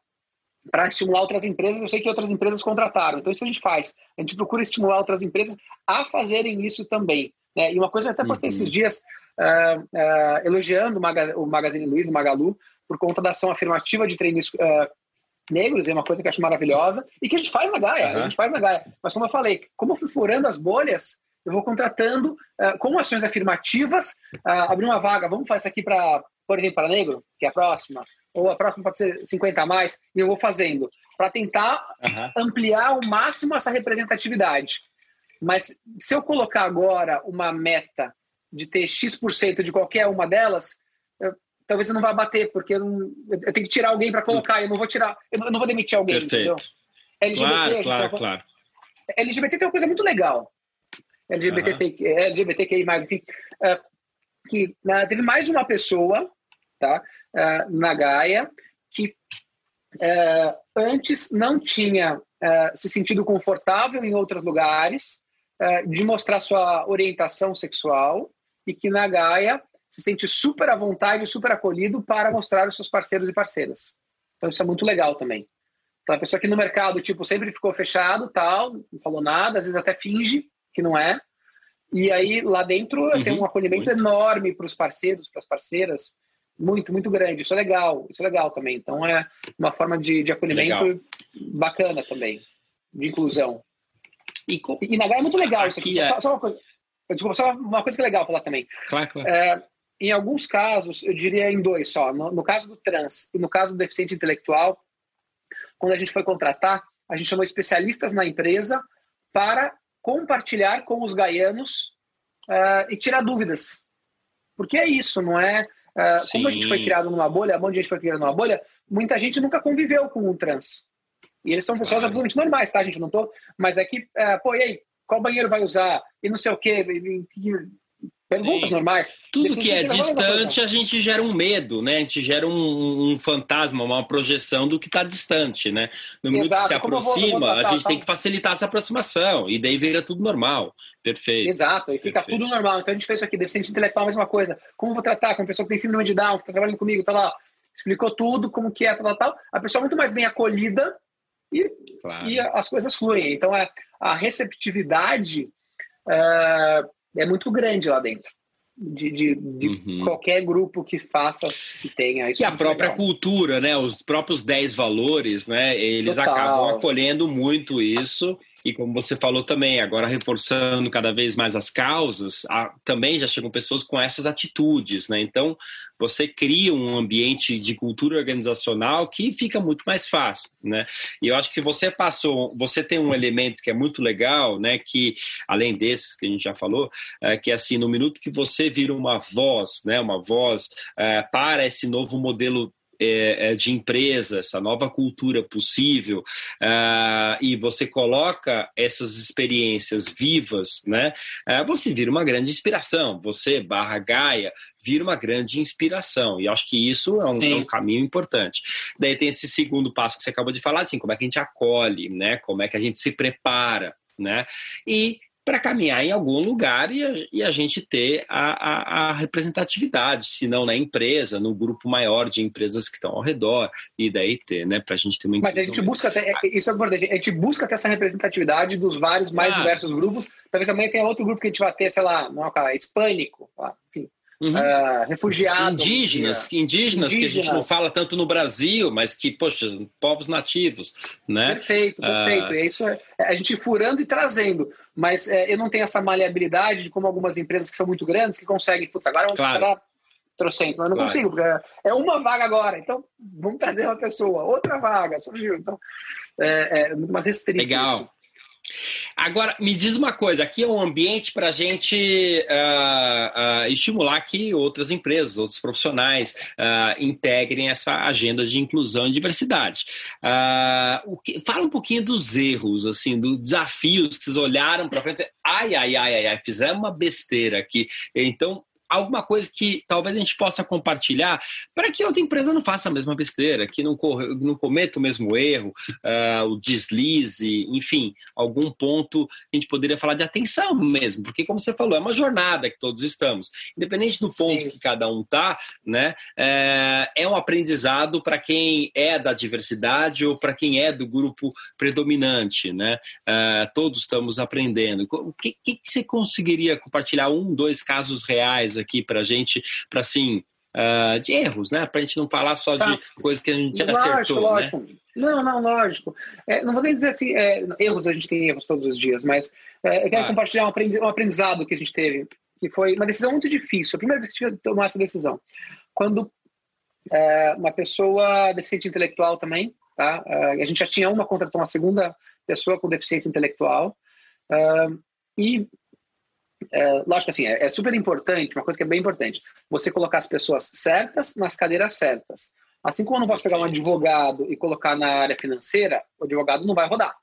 para estimular outras empresas. Eu sei que outras empresas contrataram, então isso a gente faz. A gente procura estimular outras empresas a fazerem isso também. Né? E uma coisa eu até postei uhum. esses dias elogiando o, Maga, o Magazine Luiza, o Magalu, por conta da ação afirmativa de treinos negros, é uma coisa que eu acho maravilhosa, e que a gente faz na Gaia, uhum. a gente faz na Gaia. Mas como eu falei, como eu fui furando as bolhas, eu vou contratando uh, com ações afirmativas, uh, abrir uma vaga, vamos fazer isso aqui para, por exemplo, para negro, que é a próxima, ou a próxima pode ser 50 a mais, e eu vou fazendo, para tentar uhum. ampliar ao máximo essa representatividade. Mas se eu colocar agora uma meta de ter X% de qualquer uma delas, eu, talvez eu não vá bater, porque eu, não, eu tenho que tirar alguém para colocar, eu não vou tirar, eu não vou demitir alguém, Perfeito. entendeu? LGBT, claro, claro, claro. LGBT tem uma coisa muito legal. LGBT, uhum. LGBTQI+, enfim, uh, que uh, teve mais de uma pessoa tá, uh, na Gaia que antes não tinha se sentido confortável em outros lugares de mostrar sua orientação sexual e que na Gaia se sente super à vontade, super acolhido para mostrar os seus parceiros e parceiras. Então isso é muito legal também. Aquela pessoa que no mercado, tipo, sempre ficou fechado, tal, não falou nada, às vezes até finge, que não é. E aí lá dentro uhum, tem um acolhimento muito. enorme para os parceiros, para as parceiras, muito, muito grande. Isso é legal, isso é legal também. Então é uma forma de, de acolhimento legal. bacana também, de inclusão. E, e na Gaia é muito legal Aqui isso aqui. É... Só, só, uma coisa, desculpa, só uma coisa que é legal falar também. Claro, claro. É, em alguns casos, eu diria em dois só. No, no caso do trans e no caso do deficiente intelectual, quando a gente foi contratar, a gente chamou especialistas na empresa para compartilhar com os gaianos uh, e tirar dúvidas. Porque é isso, não é? Uh, como a gente foi criado numa bolha, onde a gente foi criado numa bolha, muita gente nunca conviveu com um trans. E eles são pessoas absolutamente normais, tá, gente? Não tô. Mas é que, uh, pô, e aí, qual banheiro vai usar? E não sei o quê. Perguntas Sim. normais. Tudo que é distante, a gente gera um medo, né? A gente gera um, um fantasma, uma projeção do que está distante, né? No minuto Exato. que se aproxima, vou, a gente tá? tem que facilitar essa aproximação, e daí vira tudo normal. Perfeito. Exato, e fica Perfeito. tudo normal. Então a gente fez isso aqui, deficiente intelectual, a mesma coisa. Como vou tratar com uma pessoa que tem síndrome de Down, que está trabalhando comigo, tá lá, explicou tudo, como que é, tal, tal, tal. A pessoa é muito mais bem acolhida e, claro. e as coisas fluem. Então a, a receptividade uh, é muito grande lá dentro. De, de, de uhum. qualquer grupo que faça, que tenha isso. E a própria legal. cultura, né? Os próprios 10 valores, né? Eles Total. acabam acolhendo muito isso e como você falou também, agora reforçando cada vez mais as causas, também já chegam pessoas com essas atitudes, né? Então, você cria um ambiente de cultura organizacional que fica muito mais fácil, né? E eu acho que você passou, você tem um elemento que é muito legal, né? Que além desses que a gente já falou, é que assim no minuto que você vira uma voz, né? Uma voz é, para esse novo modelo é, é, de empresa, essa nova cultura possível, uh, e você coloca essas experiências vivas, né? Uh, você vira uma grande inspiração. Você, barra Gaia, vira uma grande inspiração. E acho que isso é um, é um, caminho importante. Daí tem esse segundo passo que você acabou de falar, assim, como é que a gente acolhe, né? Como é que a gente se prepara, né? E para caminhar em algum lugar e a, e a gente ter a, a, a, representatividade, se não na empresa, no grupo maior de empresas que estão ao redor, e daí ter, né, para a gente ter uma Mas a gente busca ter, isso é importante, a gente busca ter essa representatividade dos vários mais ah. diversos grupos, talvez amanhã tenha outro grupo que a gente vai ter, sei lá, não é hispânico, enfim, Uhum. Uh, refugiados. Indígenas, indígenas, indígenas, que a gente não fala tanto no Brasil, mas que, poxa, povos nativos, né? Perfeito, perfeito. Uh... É isso é, a gente furando e trazendo. Mas é, eu não tenho essa maleabilidade de como algumas empresas que são muito grandes que conseguem, putz, agora vamos claro. trocento, mas não claro. consigo, porque é uma vaga agora, então vamos trazer uma pessoa, outra vaga, surgiu. Então, é, é muito mais restrito. Legal. Isso. Agora, me diz uma coisa: aqui é um ambiente para a gente uh, uh, estimular que outras empresas, outros profissionais uh, integrem essa agenda de inclusão e diversidade. Que, fala um pouquinho dos erros, assim, dos desafios que vocês olharam para frente. Ai, ai, ai, ai, ai, fizemos uma besteira aqui. Então, alguma coisa que talvez a gente possa compartilhar para que outra empresa não faça a mesma besteira, que não, corre, não cometa o mesmo erro, uh, o deslize, enfim, algum ponto a gente poderia falar de atenção mesmo, porque como você falou, é uma jornada que todos estamos, independente do ponto Sim. que cada um está, né, é, é um aprendizado para quem é da diversidade ou para quem é do grupo predominante, né, uh, todos estamos aprendendo. O que, que você conseguiria compartilhar um, dois casos reais aqui para a gente, para assim, uh, de erros, né? Para a gente não falar só tá. de coisas que a gente lógico, acertou. Né? Lógico. Né? Não, não, lógico. É, não vou nem dizer assim, é, erros, a gente tem erros todos os dias, mas é, eu quero ah. compartilhar um aprendizado que a gente teve, que foi uma decisão muito difícil. A primeira vez que a gente tomou essa decisão. Quando é, uma pessoa deficiente intelectual também, tá? É, a gente já tinha uma, contratou uma segunda pessoa com deficiência intelectual, uh, e é, lógico assim, é, é, super importante, uma coisa que é bem importante, você colocar as pessoas certas nas cadeiras certas. Assim como eu não posso pegar um advogado e colocar na área financeira, o advogado não vai rodar.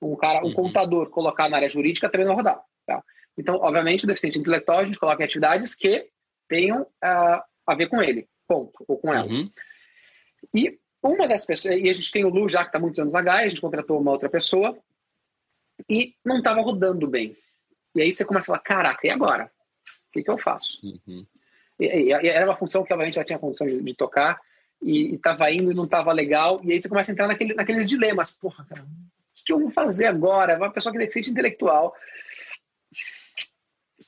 Um cara, um uhum. contador colocar na área jurídica também não vai rodar. Tá? Então, obviamente, o deficiente intelectual a gente coloca em atividades que tenham uh, a ver com ele, ponto, ou com ela. Uhum. E uma das pessoas, e a gente tem o Lu já que está muitos anos na GAI, a gente contratou uma outra pessoa e não estava rodando bem. E aí você começa a falar, caraca, e agora? O que, que eu faço? Uhum. E, e, e, era uma função que, obviamente, ela tinha condição de, de tocar e estava indo e não estava legal. E aí você começa a entrar naquele, naqueles dilemas. Porra, cara, o que, eu vou fazer agora? Uma pessoa que é deficiente intelectual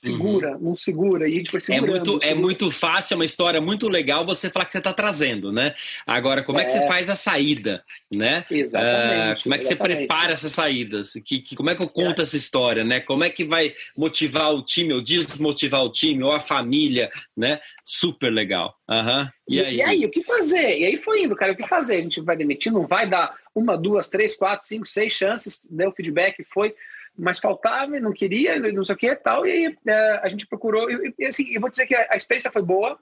segura, uhum. não segura, e a gente foi é segurando. É muito, é muito fácil, é uma história muito legal você falar que você está trazendo, né? Agora, como é, é que você é. faz a saída, né? Exatamente. Uh, como é que exatamente. você prepara essas saídas? Que, que, como é que eu conto é. essa história, né? Como é que vai motivar o time, ou desmotivar o time, ou a família, né? Super legal. Uhum. E, aí? e aí, o que fazer? E aí foi indo, cara, o que fazer? A gente vai demitir, não vai dar uma, duas, três, quatro, cinco, seis chances, deu feedback, foi mas faltava, não queria, não sei o que tal, e aí é, a gente procurou, e, e, assim, eu vou dizer que a, a experiência foi boa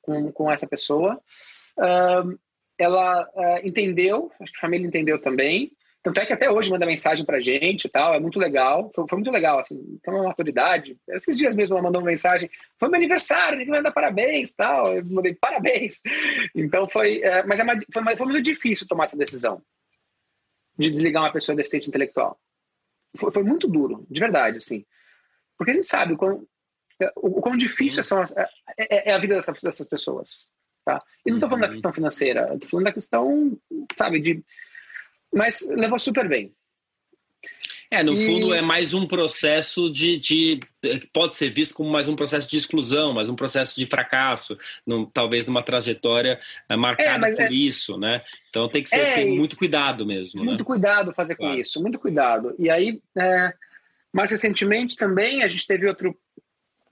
com, com essa pessoa, uh, ela uh, entendeu, acho que a família entendeu também, tanto é que até hoje manda mensagem pra gente e tal, é muito legal, foi, foi muito legal, assim, tem uma maturidade, esses dias mesmo ela mandou uma mensagem, foi meu aniversário, ninguém vai dar parabéns tal, eu mandei parabéns, então foi, é, mas é uma, foi, foi muito difícil tomar essa decisão, de desligar uma pessoa deficiente intelectual foi, foi muito duro, de verdade, assim. Porque a gente sabe o quão, o, quão difícil são as, é, é, é, a vida dessas, dessas pessoas. Tá? E não estou falando da uhum. questão financeira, estou falando da questão, sabe, de. Mas levou super bem. É, no e... fundo é mais um processo de, de, Pode ser visto como mais um processo de exclusão, mais um processo de fracasso, num, talvez numa trajetória eh, marcada é, por é... isso, né? Então tem que ser é, tem muito cuidado mesmo. Muito né? cuidado fazer claro. com isso, muito cuidado. E aí, é, mais recentemente também, a gente teve outro,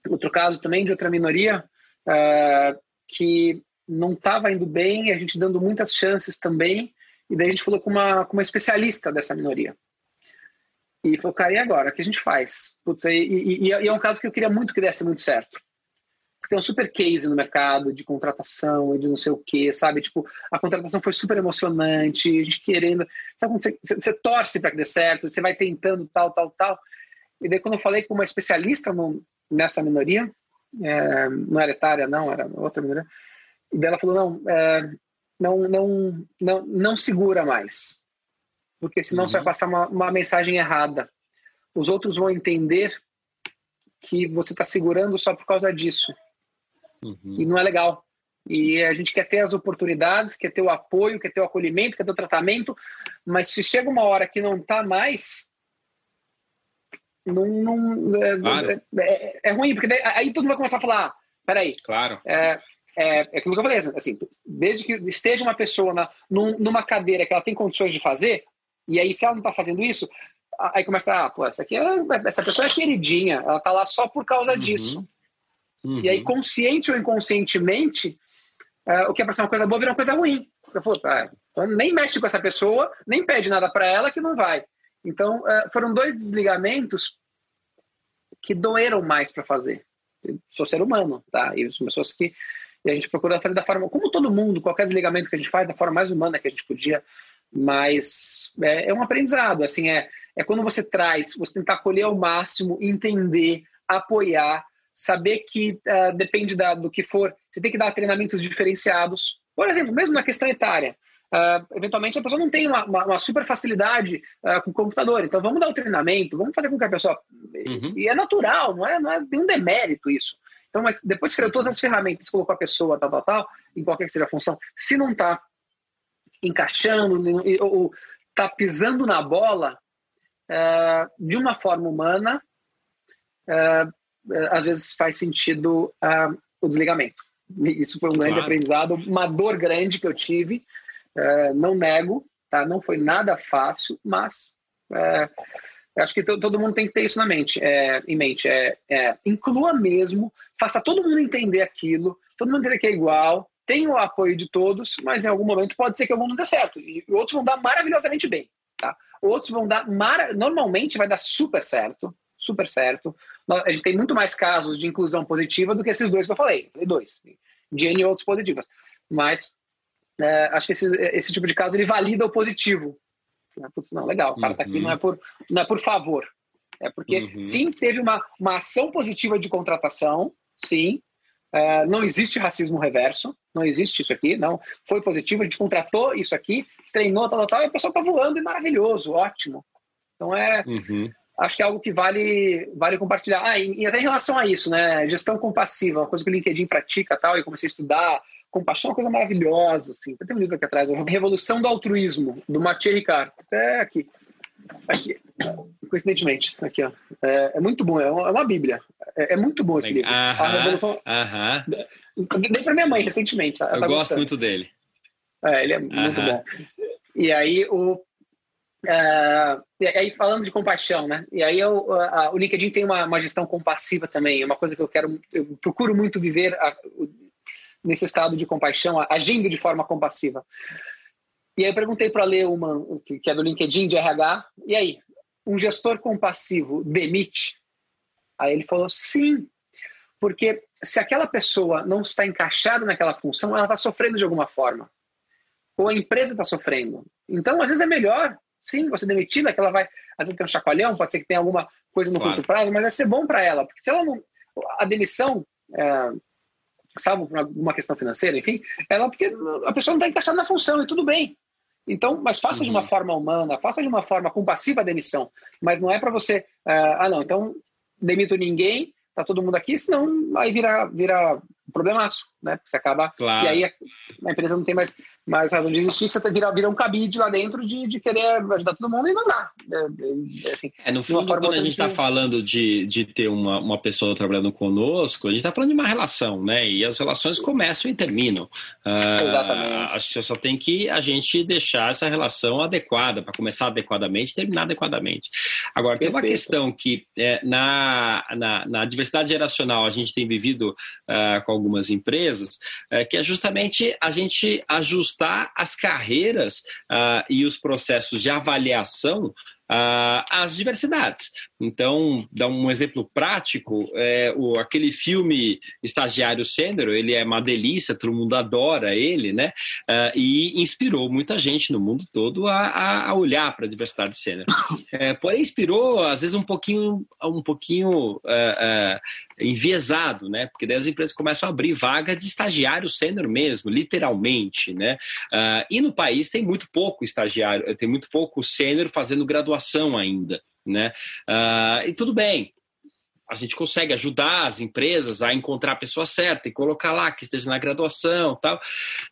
outro caso também de outra minoria é, que não estava indo bem, a gente dando muitas chances também, e daí a gente falou com uma, com uma especialista dessa minoria. E falou, cara, e agora? O que a gente faz? Putz, e, e, e, é um caso que eu queria muito que desse muito certo. Porque tem um super case no mercado de contratação e de não sei o quê, sabe? Tipo, a contratação foi super emocionante, a gente querendo. Sabe quando você, você torce para que dê certo, você vai tentando tal, tal, tal. E daí, quando eu falei com uma especialista no, nessa minoria, é, não era etária, não, era outra minoria, e daí ela falou: não, é, não, não, não, não segura mais porque senão uhum. você vai passar uma, uma mensagem errada. Os outros vão entender que você está segurando só por causa disso. Uhum. E não é legal. E a gente quer ter as oportunidades, quer ter o apoio, quer ter o acolhimento, quer ter o tratamento, mas se chega uma hora que não está mais, não, não é, claro. é, é, é, ruim, porque daí, aí todo mundo vai começar a falar, ah, peraí, claro. é, é, é aquilo que eu falei, assim, desde que esteja uma pessoa na, numa cadeira que ela tem condições de fazer, e aí, se ela não está fazendo isso, aí começa, ah, pô, essa, aqui é, essa pessoa é queridinha, ela está lá só por causa uhum. disso. Uhum. E aí, consciente ou inconscientemente, uh, o que é para ser uma coisa boa vira uma coisa ruim. Pô, tá, então nem mexe com essa pessoa, nem pede nada para ela que não vai. Então, uh, foram dois desligamentos que doeram mais para fazer. Eu sou ser humano, tá? E as pessoas que e a gente procura fazer da forma, como todo mundo, qualquer desligamento que a gente faz, da forma mais humana que a gente podia mas é, é, um aprendizado, assim, é, é quando você traz, você tentar acolher ao máximo, entender, apoiar, saber que uh, depende da, do que for, você tem que dar treinamentos diferenciados. Por exemplo, mesmo na questão etária, uh, eventualmente a pessoa não tem uma, uma, uma super facilidade uh, com o computador, então vamos dar o treinamento, vamos fazer com que a pessoa. Uhum. E é natural, não é, não é nenhum demérito isso. Então, mas depois que criou todas as ferramentas, colocou a pessoa, tal, tal, tal, em qualquer que seja a função, se não está encaixando ou está pisando na bola é, de uma forma humana, é, às vezes faz sentido é, o desligamento. Isso foi um grande claro. aprendizado, uma dor grande que eu tive, é, não nego, tá? não foi nada fácil, mas é, acho que todo mundo tem que ter isso na mente, é, em mente. inclua mesmo, faça todo mundo entender aquilo, todo mundo entender que é igual, tem o apoio de todos, mas em algum momento pode ser que algum não dê certo. E outros vão dar maravilhosamente bem. Tá? Outros vão dar. Mara... Normalmente vai dar super certo. Super certo. A gente tem muito mais casos de inclusão positiva do que esses dois que eu falei. Eu falei dois. De N outros positivos. Mas é, acho que esse, esse tipo de caso ele valida o positivo. Não, legal, o cara está aqui não é, uhum. por, não é por favor. É porque, uhum. sim, teve uma, uma ação positiva de contratação, sim, Uh, não existe racismo reverso, não existe isso aqui, não. Foi positivo, a gente contratou isso aqui, treinou, tal, tal, tal, e a pessoa está voando e maravilhoso, ótimo. Então é. Uhum. Acho que é algo que vale, vale compartilhar. Ah, e, e, até em relação a isso, né? Gestão compassiva, uma coisa que o LinkedIn pratica tal, e comecei a estudar. Compaixão é uma coisa maravilhosa, assim. Tem um livro aqui atrás, Revolução do Altruísmo, do Mathieu Ricard. Até aqui. Aqui, coincidentemente, aqui, ó. É, é muito bom, é uma, é uma bíblia. É, é, muito bom esse livro. Aham, a Revolução. Aham. Dei para minha mãe recentemente. Eu tá gosto gostando. muito dele. É, ele é muito bom. E aí, o, uh, e aí, falando de compaixão, né? E aí, eu, o LinkedIn tem uma, uma, gestão compassiva também. É uma coisa que eu quero, eu procuro muito viver a, nesse estado de compaixão, agindo de forma compassiva. E aí eu perguntei para ler uma, que é do LinkedIn de RH, e aí, um gestor compassivo demite? Aí ele falou, sim, porque se aquela pessoa não está encaixada naquela função, ela está sofrendo de alguma forma. Ou a empresa está sofrendo. Então, às vezes é melhor, sim, você demitida, que ela vai, às vezes tem um chacoalhão, pode ser que tenha alguma coisa no claro. curto prazo, mas vai ser bom para ela, porque se ela não. A demissão, é, salvo por alguma questão financeira, enfim, ela porque a pessoa não está encaixada na função e tudo bem. Então, mas faça uhum. de uma uhum. forma humana, faça de uma forma compassiva a demissão. Mas não é para você, uh, ah, não, então demito ninguém, tá todo mundo aqui, senão aí vira, vira problemaço, né? Você acaba. Claro. E aí a, a, empresa não tem mais, mais razão de existir, que você vira, vira um cabide lá dentro de, de querer ajudar todo mundo e não dá. É, é, assim, é no fundo, quando a gente está falando de, de ter uma, uma pessoa trabalhando conosco, a gente está falando de uma relação, né? E as relações começam e terminam. Uh, Exatamente. Acho que só tem que a gente deixar essa relação adequada, para começar adequadamente e terminar adequadamente. Agora, Perfeito. tem uma questão que é, na, na, na, diversidade geracional a gente tem vivido uh, com algumas empresas, uh, que é justamente a gente ajustar as carreiras uh, e os processos de avaliação uh, as diversidades. Então, dá um exemplo prático, é, o, aquele filme Estagiário Sênior, ele é uma delícia, todo mundo adora ele, né? Uh, e inspirou muita gente no mundo todo a, a olhar para a diversidade sênior. É, porém, inspirou, às vezes, um pouquinho, um pouquinho uh, uh, enviesado, né? Porque daí as empresas começam a abrir vaga de estagiário sênior mesmo, literalmente, né? e no país tem muito pouco estagiário, tem muito pouco sênior fazendo graduação ainda né? Uh, e tudo bem, a gente consegue ajudar as empresas a encontrar a pessoa certa e colocar lá que esteja na graduação tal.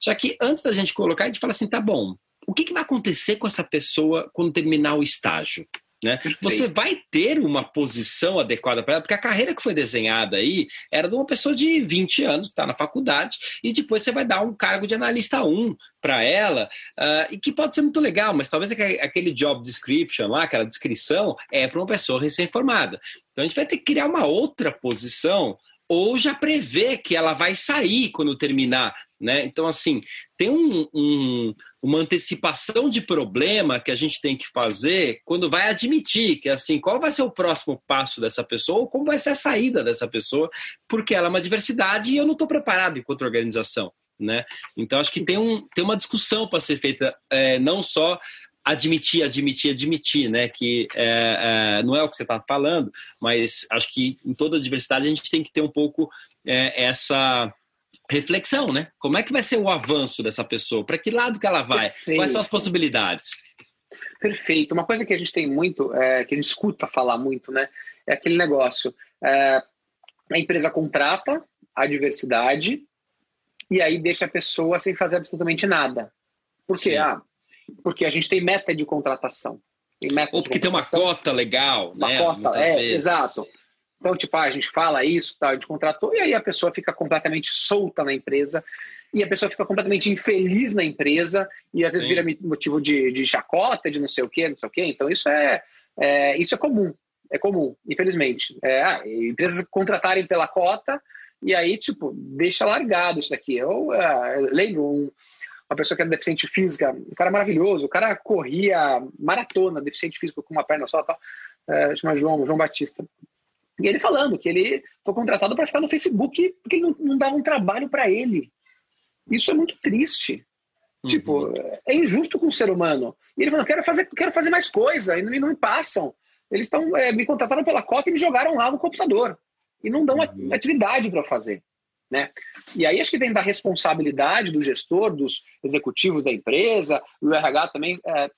Só que antes da gente colocar, a gente fala assim, tá bom, o que, que vai acontecer com essa pessoa quando terminar o estágio? Né? Você vai ter uma posição adequada para ela, porque a carreira que foi desenhada aí era de uma pessoa de 20 anos que está na faculdade, e depois você vai dar um cargo de analista 1 para ela, uh, e que pode ser muito legal, mas talvez aquele job description lá, aquela descrição, é para uma pessoa recém-formada. Então a gente vai ter que criar uma outra posição ou já prevê que ela vai sair quando terminar. Né? Então, assim, tem um, um, uma antecipação de problema que a gente tem que fazer quando vai admitir que, assim, qual vai ser o próximo passo dessa pessoa ou como vai ser a saída dessa pessoa, porque ela é uma diversidade e eu não estou preparado enquanto organização. Né? Então, acho que tem, um, tem uma discussão para ser feita, é, não só admitir, admitir, admitir, né? Que é, é, não é o que você está falando, mas acho que em toda a diversidade a gente tem que ter um pouco é, essa reflexão, né? Como é que vai ser o avanço dessa pessoa? Para que lado que ela vai? Perfeito. Quais são as possibilidades? Perfeito. Uma coisa que a gente tem muito, é, que a gente escuta falar muito, né? É aquele negócio. É, a empresa contrata a diversidade e aí deixa a pessoa sem fazer absolutamente nada. Por quê? Sim. Ah, porque a gente tem meta de contratação. Tem meta Ou porque tem uma cota legal, uma né? cota, é, vezes. exato. Então, tipo, ah, a gente fala isso, tá, a gente contratou, e aí a pessoa fica completamente solta na empresa, e a pessoa fica completamente infeliz na empresa, e às vezes Sim. vira motivo de, de chacota, de não sei o quê, não sei o quê. Então, isso é, é isso é comum, é comum, infelizmente. É, ah, empresas contratarem pela cota, e aí, tipo, deixa largado isso daqui. Eu, uh, lembro um, uma pessoa que era deficiente física, um cara maravilhoso, o cara corria maratona, deficiente físico com uma perna só, tal, é, chama João, João Batista. E ele falando que ele foi contratado para ficar no Facebook porque ele não, não dava um trabalho para ele. Isso é muito triste. Uhum. Tipo, é injusto com o ser humano. E ele falou: quero fazer, quero fazer mais coisa, e não, e não me passam. Eles estão é, me contrataram pela cota e me jogaram lá no computador. E não dão uhum. atividade para fazer. Né? E aí acho que vem da responsabilidade do gestor, dos executivos da empresa, o RH também, é,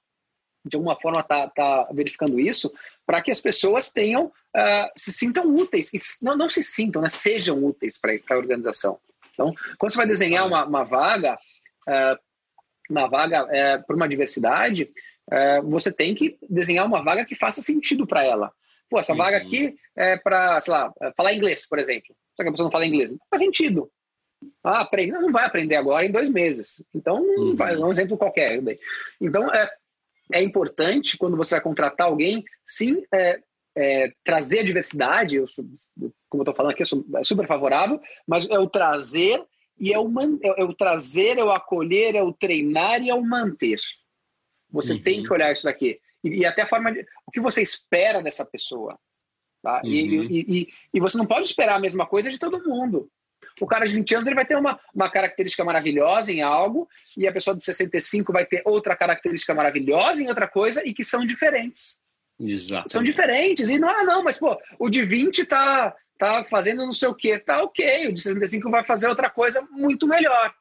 de alguma forma, está tá verificando isso, para que as pessoas tenham, uh, se sintam úteis, e não, não se sintam, né, sejam úteis para a organização. Então, quando você vai desenhar uma, uma vaga, uh, uma vaga uh, para uma diversidade, você tem que desenhar uma vaga que faça sentido para ela. Pô, essa uhum. vaga aqui é para, sei lá, falar inglês, por exemplo. Só que a pessoa não fala inglês. Não faz sentido. Ah, aprende. Não, vai aprender agora em dois meses. Então, uhum. vai, um exemplo qualquer. Então, é, é importante, quando você vai contratar alguém, sim, é, é, trazer a diversidade. Eu, como eu estou falando aqui, eu sou é super favorável, mas é o trazer e é o, man, é, é o trazer, é o acolher, é o treinar e é o manter. Você uhum. tem que olhar isso daqui e, e até a forma de, o que você espera dessa pessoa. Tá? Uhum. E, e, e, você não pode esperar a mesma coisa de todo mundo. O cara de 20 anos ele vai ter uma, uma característica maravilhosa em algo, e a pessoa de 65 vai ter outra característica maravilhosa em outra coisa, e que são diferentes. Exato. São diferentes. E não, ah, não, mas pô, o de 20 tá, tá fazendo não sei o quê, tá ok. O de 65 vai fazer outra coisa muito melhor.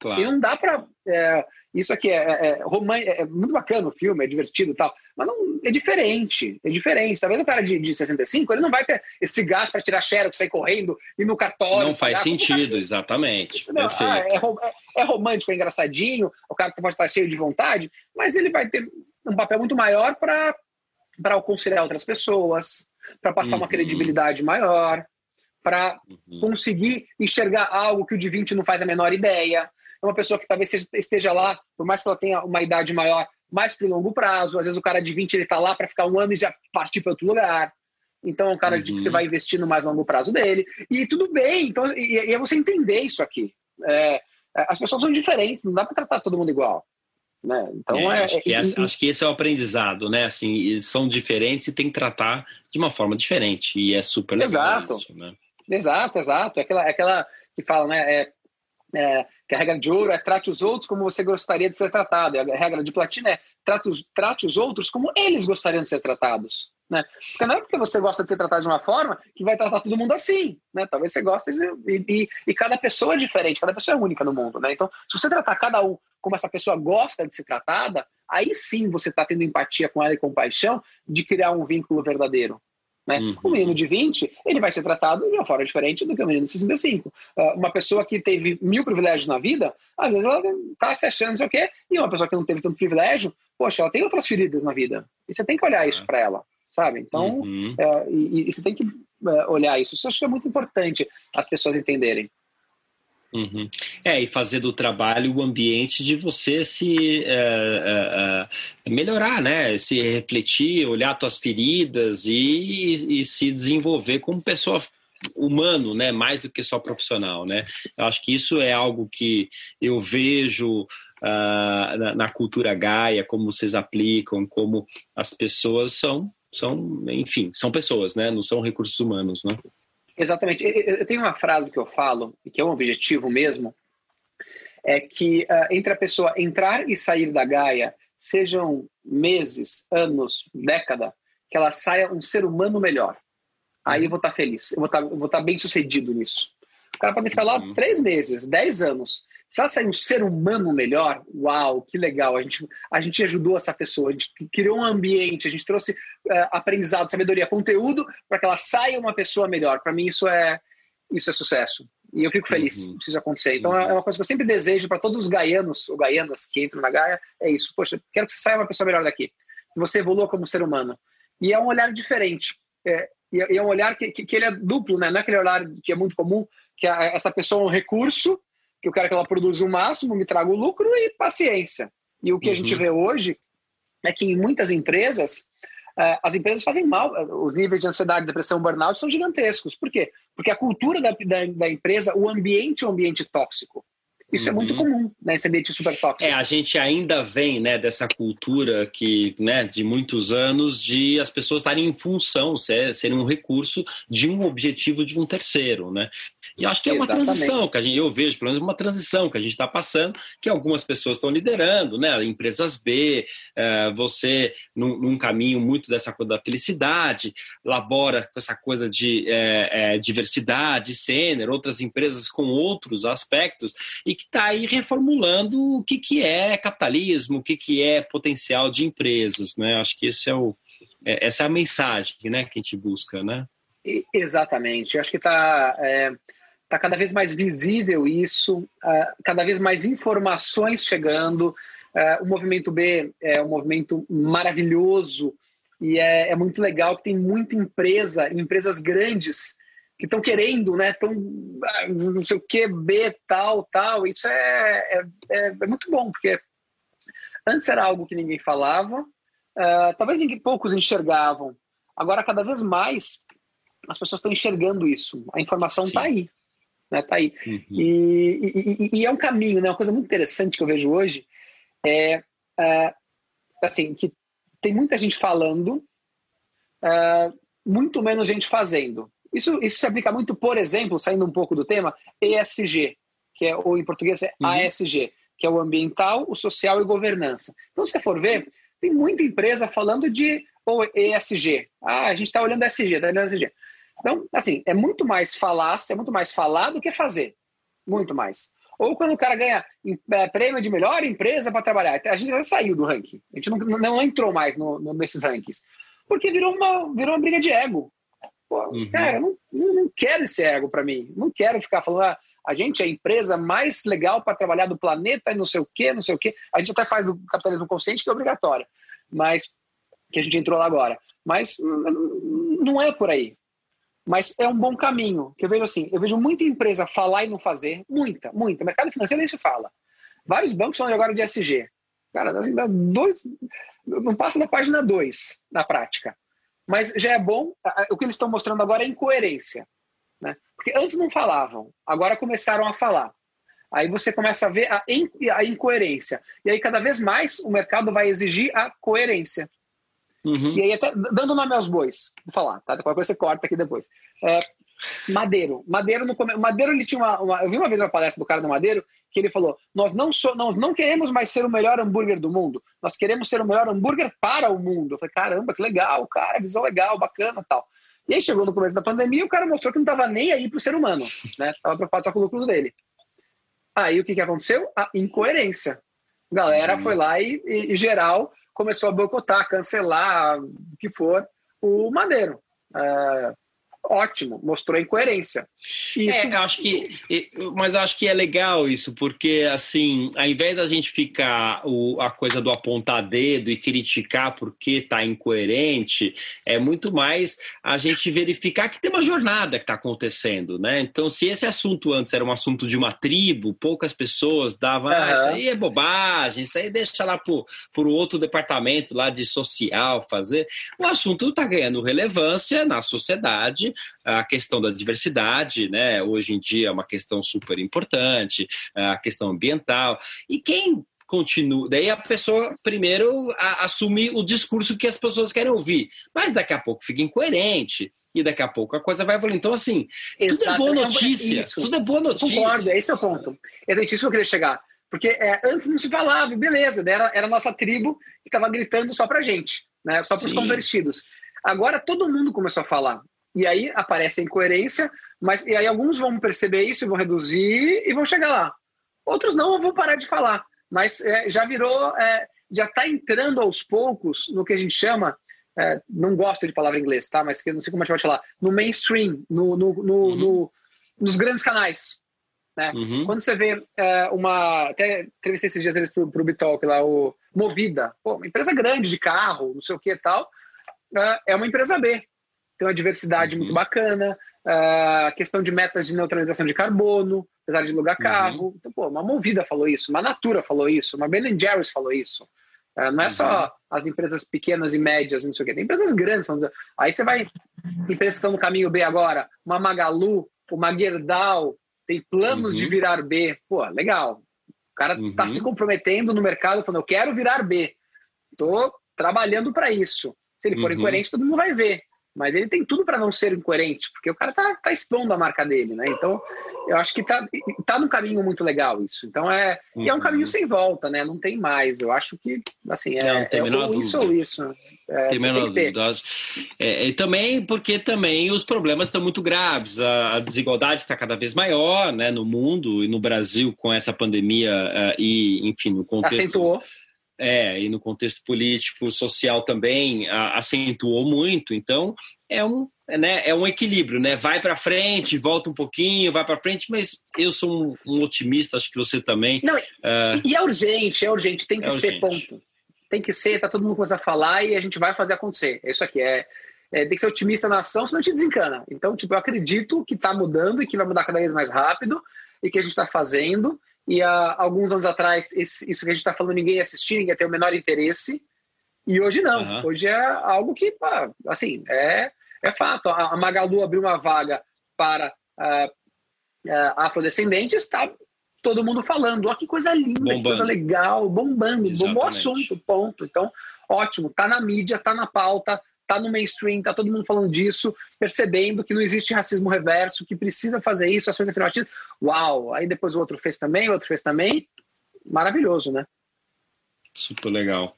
Claro. E não dá para. É, isso aqui é, é, é, é, muito bacana o filme, é divertido e tal, mas não, é diferente, é diferente. Talvez o cara de, de 65, ele não vai ter esse gasto para tirar xerox, sair correndo, ir no cartório. Não faz sentido, exatamente. Não, ah, é, é, é, romântico, é engraçadinho, o cara pode estar cheio de vontade, mas ele vai ter um papel muito maior para aconselhar outras pessoas, para passar uhum. uma credibilidade maior, para uhum. conseguir enxergar algo que o de 20 não faz a menor ideia. É uma pessoa que talvez esteja lá, por mais que ela tenha uma idade maior, mais para o longo prazo. Às vezes o cara de 20 ele está lá para ficar um ano e já partir para outro lugar. Então é um cara uhum. de que você vai investir no mais longo prazo dele. E tudo bem, então, e, e é você entender isso aqui. É, é as pessoas são diferentes, não dá para tratar todo mundo igual. Né? Então é, é acho, que essa, acho que esse é o aprendizado, né? Assim, são diferentes e tem que tratar de uma forma diferente. E é super legal exato. isso, né? Exato, exato. É aquela, é aquela que fala, né? É, é, que a regra de ouro é trate os outros como você gostaria de ser tratado. E a regra de platina é trate os, trate os outros como eles gostariam de ser tratados. Né? Porque não é porque você gosta de ser tratado de uma forma que vai tratar todo mundo assim. Né? Talvez você goste de, e, e, e, cada pessoa é diferente, cada pessoa é única no mundo. Né? Então, se você tratar cada um como essa pessoa gosta de ser tratada, aí sim você está tendo empatia com ela e compaixão de criar um vínculo verdadeiro. Né? Uhum. O menino de 20, ele vai ser tratado de uma forma diferente do que o menino de 65. Uh, uma pessoa que teve mil privilégios na vida, às vezes ela está se achando não sei o quê, e uma pessoa que não teve tanto privilégio, poxa, ela tem outras feridas na vida. E você tem que olhar isso para ela, sabe? Então, uhum. uh, e, e, você tem que uh, olhar isso. Isso eu acho que é muito importante as pessoas entenderem. Uhum. É, e fazer do trabalho o ambiente de você se é, é, melhorar, né? Se refletir, olhar suas feridas e, e, e, se desenvolver como pessoa humano, né? Mais do que só profissional, né? Eu acho que isso é algo que eu vejo uh, na, na cultura gaia, como vocês aplicam, como as pessoas são, são, enfim, são pessoas, né? Não são recursos humanos, né? Exatamente. Eu tenho uma frase que eu falo, e que é um objetivo mesmo, é que uh, entre a pessoa entrar e sair da Gaia, sejam meses, anos, década, que ela saia um ser humano melhor. Aí eu vou estar tá feliz, eu vou estar, tá, estar tá bem sucedido nisso. O cara pode ficar lá uhum. três meses, dez anos, se ela sair um ser humano melhor, uau, que legal. A gente, a gente ajudou essa pessoa, a gente criou um ambiente, a gente trouxe uh, aprendizado, sabedoria, conteúdo para que ela saia uma pessoa melhor. Para mim, isso é, isso é sucesso. E eu fico feliz uhum. isso acontecer. Então, é uma coisa que eu sempre desejo para todos os gaianos ou gaianas que entram na Gaia: é isso. Poxa, quero que você saia uma pessoa melhor daqui. Que você evolua como ser humano. E é um olhar diferente. É, e é um olhar que, que, que, ele é duplo, né? Não é aquele olhar que é muito comum, que a, essa pessoa é um recurso que eu quero que ela produza o máximo, me traga o lucro e paciência. E o que uhum. a gente uhum. vê hoje é que em muitas empresas, uh, as empresas fazem mal, os níveis de ansiedade, depressão, burnout são gigantescos. Por quê? Porque a cultura da, da, da empresa, o ambiente é um ambiente tóxico. Isso uhum. é muito uhum. comum, né? Esse ambiente super tóxico. É, a gente ainda vem, né, dessa cultura que, né, de muitos anos de as pessoas estarem em função, serem um recurso de um objetivo de um terceiro, né? E acho que é uma Exatamente. transição que a gente, eu vejo, pelo menos uma transição que a gente está passando, que algumas pessoas estão liderando, né? Empresas B, é, você num, num, caminho muito dessa coisa da felicidade, labora com essa coisa de é, é, diversidade, gênero, outras empresas com outros aspectos, e que está aí reformulando o que, que é capitalismo, o que, que é potencial de empresas, né? Acho que esse é o, é, essa é a mensagem né, que a gente busca, né? Exatamente. Acho que está é, tá cada vez mais visível isso, uh, cada vez mais informações chegando. Uh, o movimento B é um movimento maravilhoso e é, é muito legal que tem muita empresa, empresas grandes que estão querendo, né? Estão ah, não sei o que, B, tal, tal. Isso é, é, é, é, muito bom, porque antes era algo que ninguém falava, uh, talvez ninguém, poucos enxergavam. Agora, cada vez mais, as pessoas estão enxergando isso. A informação está aí. Né? Tá aí. Uhum. E, e, e, é um caminho, né? Uma coisa muito interessante que eu vejo hoje é, uh, assim, que tem muita gente falando, uh, muito menos gente fazendo. Isso, isso se aplica muito, por exemplo, saindo um pouco do tema, ESG, que é, ou em português é uhum. ASG, que é o ambiental, o social e governança. Então, se você for ver, tem muita empresa falando de ou ESG. Ah, a gente está olhando ESG, está olhando ESG. Então, assim, é muito mais falar, é muito mais falar do que fazer. Muito mais. Ou quando o cara ganha é, prêmio de melhor empresa para trabalhar. A gente já saiu do ranking. A gente não, não entrou mais no, no, nesses rankings. Porque virou uma, virou uma briga de ego. Pô, uhum. Cara, não, não quero esse ego para mim. Não quero ficar falando, ah, a gente é a empresa mais legal para trabalhar do planeta e não sei o quê, não sei o quê. A gente até faz do capitalismo consciente, que é obrigatório. Mas que a gente entrou lá agora. Mas não é por aí. Mas é um bom caminho. Que eu vejo assim, eu vejo muita empresa falar e não fazer, muita, muita. Mercado financeiro nem se fala. Vários bancos falam agora de SG. Cara, dois, não passa da página 2 na prática. Mas já é bom, o que eles estão mostrando agora é incoerência. Né? Porque antes não falavam, agora começaram a falar. Aí você começa a ver a, a incoerência. E aí, cada vez mais, o mercado vai exigir a coerência. Uhum. E aí, até dando nome aos bois, vou falar, tá? Qualquer coisa você corta aqui depois. É, Madeiro. Madeiro, no, Madeiro ele tinha uma, uma, Eu vi uma vez uma palestra do cara do Madeiro que ele falou: Nós não, so, nós não queremos mais ser o melhor hambúrguer do mundo, nós queremos ser o melhor hambúrguer para o mundo. Eu falei: Caramba, que legal, cara, visão legal, bacana tal. E aí chegou no começo da pandemia e o cara mostrou que não estava nem aí para o ser humano, né? Estava preocupado só com o lucro dele. Aí o que, que aconteceu? A incoerência. A galera uhum. foi lá e, e, e, geral começou a boicotar, cancelar, o que for, o Madeiro. É, ótimo, mostrou incoerência. Isso... É, acho que, mas acho que é legal isso, porque assim, ao invés da gente ficar o, a coisa do apontar dedo e criticar porque está incoerente, é muito mais a gente verificar que tem uma jornada que está acontecendo, né? Então, se esse assunto antes era um assunto de uma tribo, poucas pessoas davam, uhum. ah, isso aí é bobagem, isso aí deixa lá para o outro departamento lá de social fazer. O assunto está ganhando relevância na sociedade a questão da diversidade, né? Hoje em dia é uma questão super importante, a questão ambiental. E quem continua. Daí a pessoa primeiro a, assume o discurso que as pessoas querem ouvir, mas daqui a pouco fica incoerente e daqui a pouco a coisa vai evoluir. Então, assim, tudo é boa notícia. Isso. Tudo é boa notícia. concordo, esse é o ponto. É isso que eu queria chegar. Porque é, antes não se falava, beleza, era, era a nossa tribo que estava gritando só pra gente, né? só para os convertidos. Agora todo mundo começou a falar. E aí aparece a incoerência, mas e aí alguns vão perceber isso, vão reduzir e vão chegar lá. Outros não vão parar de falar, mas é, já virou, é, já está entrando aos poucos no que a gente chama, é, não gosto de palavra em inglês, tá? Mas que não sei como a gente pode falar, no mainstream, no, no, no, uhum. no nos grandes canais. Né? Uhum. Quando você vê é, uma. Até entrevistei esses dias eles pro, pro Bitalk lá, o Movida, pô, uma empresa grande de carro, não sei o que e tal, é, é uma empresa B tem uma diversidade uhum. muito bacana, a uh, questão de metas de neutralização de carbono, apesar de alugar uhum. carro. Uhum. Então, pô, uma Movida falou isso, uma Natura falou isso, uma Ben Jerry's falou isso. Uh, não é uhum. só as empresas pequenas e médias, não sei o quê, tem empresas grandes. Aí você vai, empresas que estão no caminho B agora, uma Magalu, uma Gerdau, tem planos de uhum. virar B. Pô, legal. O cara está se uhum. comprometendo no mercado, falando, eu quero virar B. Estou trabalhando para isso. Se ele for incoerente, todo mundo vai ver mas ele tem tudo para não ser incoerente, porque o cara tá, tá expondo a marca dele, né? Então, eu acho que tá, tá num caminho muito legal isso. Então, é, uhum. é um caminho sem volta, né? Não tem mais. Eu acho que, assim, é, não, tem é ou isso ou isso. É, tem menor dúvida. É, e também porque também os problemas estão muito graves. A, a desigualdade está cada vez maior, né? No mundo e no Brasil com essa pandemia uh, e, enfim, no contexto... Acentuou é, e no contexto político, social também a, acentuou muito. Então, é um, é, né, é um equilíbrio, né? Vai para frente, volta um pouquinho, vai para frente, mas eu sou um, um, otimista, acho que você também. Não, uh, e é urgente, é urgente, tem que é ser, ponto. Tem que ser, tá todo mundo começando a falar e a gente vai fazer acontecer. É isso aqui, é, é, tem que ser otimista na ação, senão a gente desencana. Então, tipo, eu acredito que está mudando e que vai mudar cada vez mais rápido e que a gente está fazendo e há alguns anos atrás, esse, isso que a gente está falando, ninguém ia assistir, ninguém ia ter o menor interesse. E hoje não. Uhum. Hoje é algo que, pá, assim, é, é fato. A, Magalu abriu uma vaga para uh, uh, afrodescendentes, está todo mundo falando. Olha que coisa linda, bombando. que coisa legal, bombando, Exatamente. bombou o assunto, ponto. Então, ótimo, tá na mídia, tá na pauta, tá no mainstream, tá todo mundo falando disso, percebendo que não existe racismo reverso, que precisa fazer isso, ações afirmativas. Uau! Aí depois o outro fez também, o outro fez também. Maravilhoso, né? Super legal.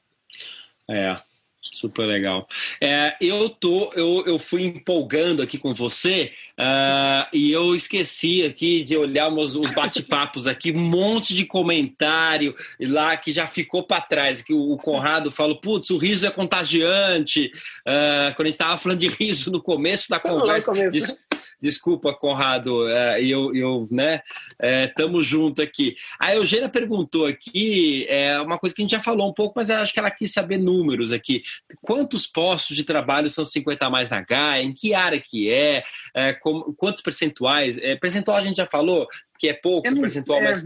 É. Super legal. É, eu tô, eu, eu fui empolgando aqui com você uh, e eu esqueci aqui de olhar os, os bate-papos aqui, um monte de comentário lá que já ficou para trás. Que o, o, Conrado falou, putz, o riso é contagiante. Uh, quando a gente estava falando de riso no começo da conversa. Desculpa, Conrado, é, eu, eu né, estamos é, junto aqui. A Eugênia perguntou aqui é, uma coisa que a gente já falou um pouco, mas acho que ela quis saber números aqui. Quantos postos de trabalho são 50 a mais na GAIA? Em que área que é? é como, quantos percentuais? É, percentual a gente já falou, que é pouco, não, percentual, mas...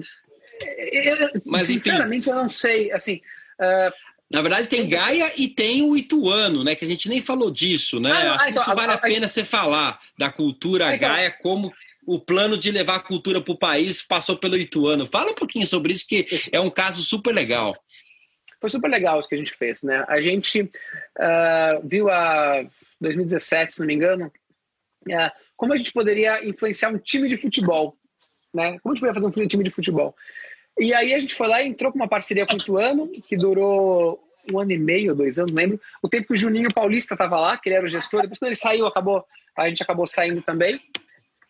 Eu, mas sinceramente, enfim. eu não sei, assim... Uh na verdade, tem Gaia e tem o Ituano, né? Que a gente nem falou disso, né? Ah, Acho então, que isso vale a, a, pena você falar da cultura então, Gaia, como o plano de levar a cultura para o país passou pelo Ituano. Fala um pouquinho sobre isso, que é um caso super legal. Foi super legal isso que a gente fez, né? A gente uh, viu a 2017, se não me engano, uh, como a gente poderia influenciar um time de futebol, né? Como a gente poderia fazer um time de futebol. E aí a gente foi lá e entrou com uma parceria com o Ituano, que durou um ano e meio, dois anos, lembro. O tempo que o Juninho Paulista estava lá, que ele era o gestor, depois quando ele saiu, acabou, a gente acabou saindo também.